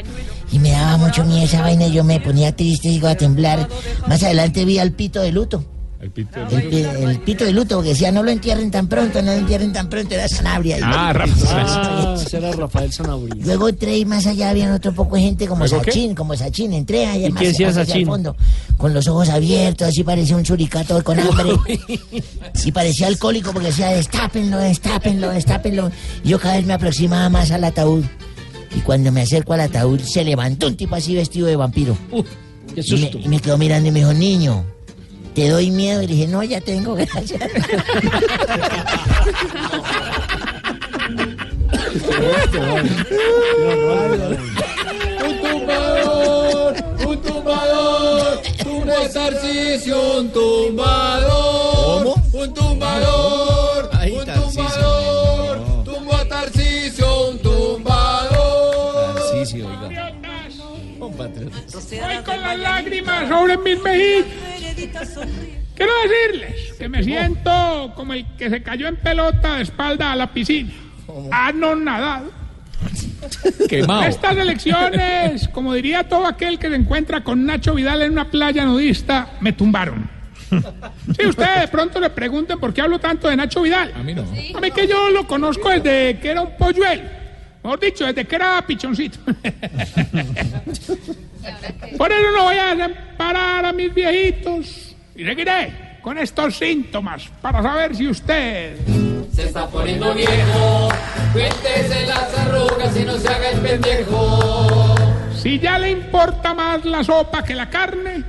Y me daba mucho miedo esa vaina, yo me ponía triste, digo, a temblar. Más adelante vi al pito de luto. El pito El, pi- el pito de luto, porque decía, no lo entierren tan pronto, no lo entierren tan pronto, era Sanabria. Ah, Rafael. Ah, ese era Rafael Sanabria. Luego entré y más allá habían otro poco de gente como. Sachin, como Sachin. Entré allá ¿Y más qué decía Sachin? fondo, con los ojos abiertos, así parecía un suricato con hambre. y parecía alcohólico porque decía, destápenlo, destápenlo, destápenlo. Y yo cada vez me aproximaba más al ataúd. Y cuando me acerco al ataúd, se levantó un tipo así vestido de vampiro. qué y, me, y me quedó mirando y me dijo, niño, ¿te doy miedo? Y le dije, no, ya tengo, gracias. Un tumbador, un tumbador, un ejercicio, un tumbador. Un tumbador, un tumbador, tumbo a Tarcisio, un tumbador. Tarcisio, oiga. Voy con las lágrimas sobre mis mejillas. Quiero decirles que me siento como el que se cayó en pelota de espalda a la piscina. Anonadado. Quemado. Estas elecciones, como diría todo aquel que se encuentra con Nacho Vidal en una playa nudista, me tumbaron. Si ustedes de pronto le pregunten por qué hablo tanto de Nacho Vidal. A mí no. A mí que yo lo conozco desde que era un polluelo. Mejor dicho, desde que era pichoncito. Por eso no voy a separar a mis viejitos y seguiré con estos síntomas para saber si usted Se está poniendo viejo, cuéntese las arrugas y no se haga el pendejo. Si ya le importa más la sopa que la carne,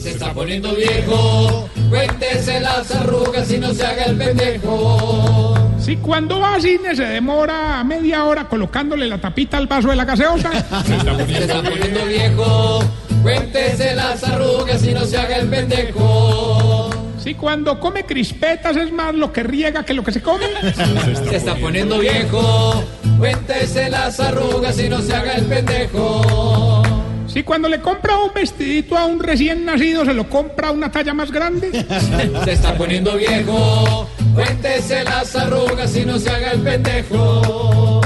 Se está poniendo viejo, cuéntese las arrugas y no se haga el pendejo. si cuando va a cine se demora media hora colocándole la tapita al vaso de la gaseosa, Se está poniendo viejo, cuéntese las arrugas y no se haga el pendejo. si cuando come crispetas es más lo que riega que lo que se come, Se está poniendo viejo, cuéntese las arrugas y no se haga el pendejo. si cuando le compra un vestidito a un recién nacido se lo compra una talla más grande, Se está poniendo viejo, cuéntese las arrugas y no se haga el pendejo.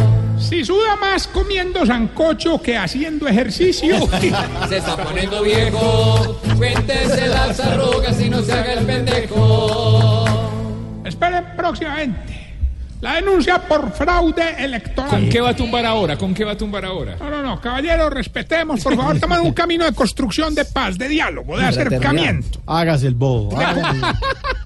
Si suda más comiendo sancocho que haciendo ejercicio. Se está poniendo viejo, cuéntese las arrugas y no se haga el pendejo. Esperen próximamente la denuncia por fraude electoral. ¿Con qué va a tumbar ahora? ¿Con qué va a tumbar ahora? No, no, no, caballeros, respetemos, por favor, estamos en un camino de construcción de paz, de diálogo, de acercamiento. Hágase el bobo.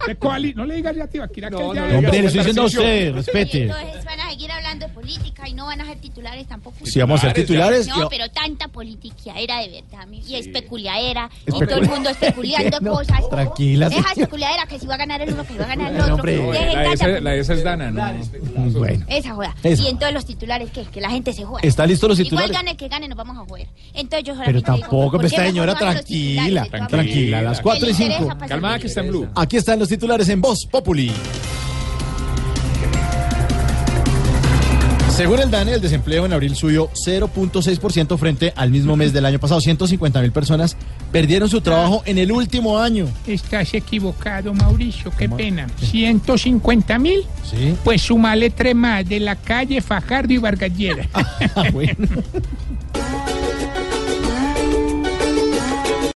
De coali- no le digas ya, aquí que no, ya- no, hombre, le estoy diciendo a usted, respete. Entonces van a seguir hablando de política y no van a ser titulares tampoco. Si vamos a ser titulares, No, pero tanta politiqueadera de verdad. Y especuliadera. Y Especu- todo el mundo especulando cosas. tranquila, Esa señora. especuliadera que si va a ganar el uno, que si va a ganar el No, otro. hombre. La esa es Dana, ¿no? Bueno. Esa joda. Esa. Y entonces los titulares, ¿qué? Que la gente se juega. ¿Está listo los titulares? Igual gane que gane, nos vamos a joder. Entonces yo Pero digo, tampoco, ¿por me qué está mejor señora, tranquila, tranquila, a las 4 y ¿Qué le 5. interesa pasar Calmada que está en Blue. Aquí están los titulares en Voz Populi. Según el DANE, el desempleo en abril subió 0.6% frente al mismo mes del año pasado. 150 mil personas perdieron su trabajo en el último año. Estás equivocado, Mauricio, qué pena. ¿150 mil? Sí. Ah, Pues sumale tres más de la calle Fajardo y Vargallera. bueno.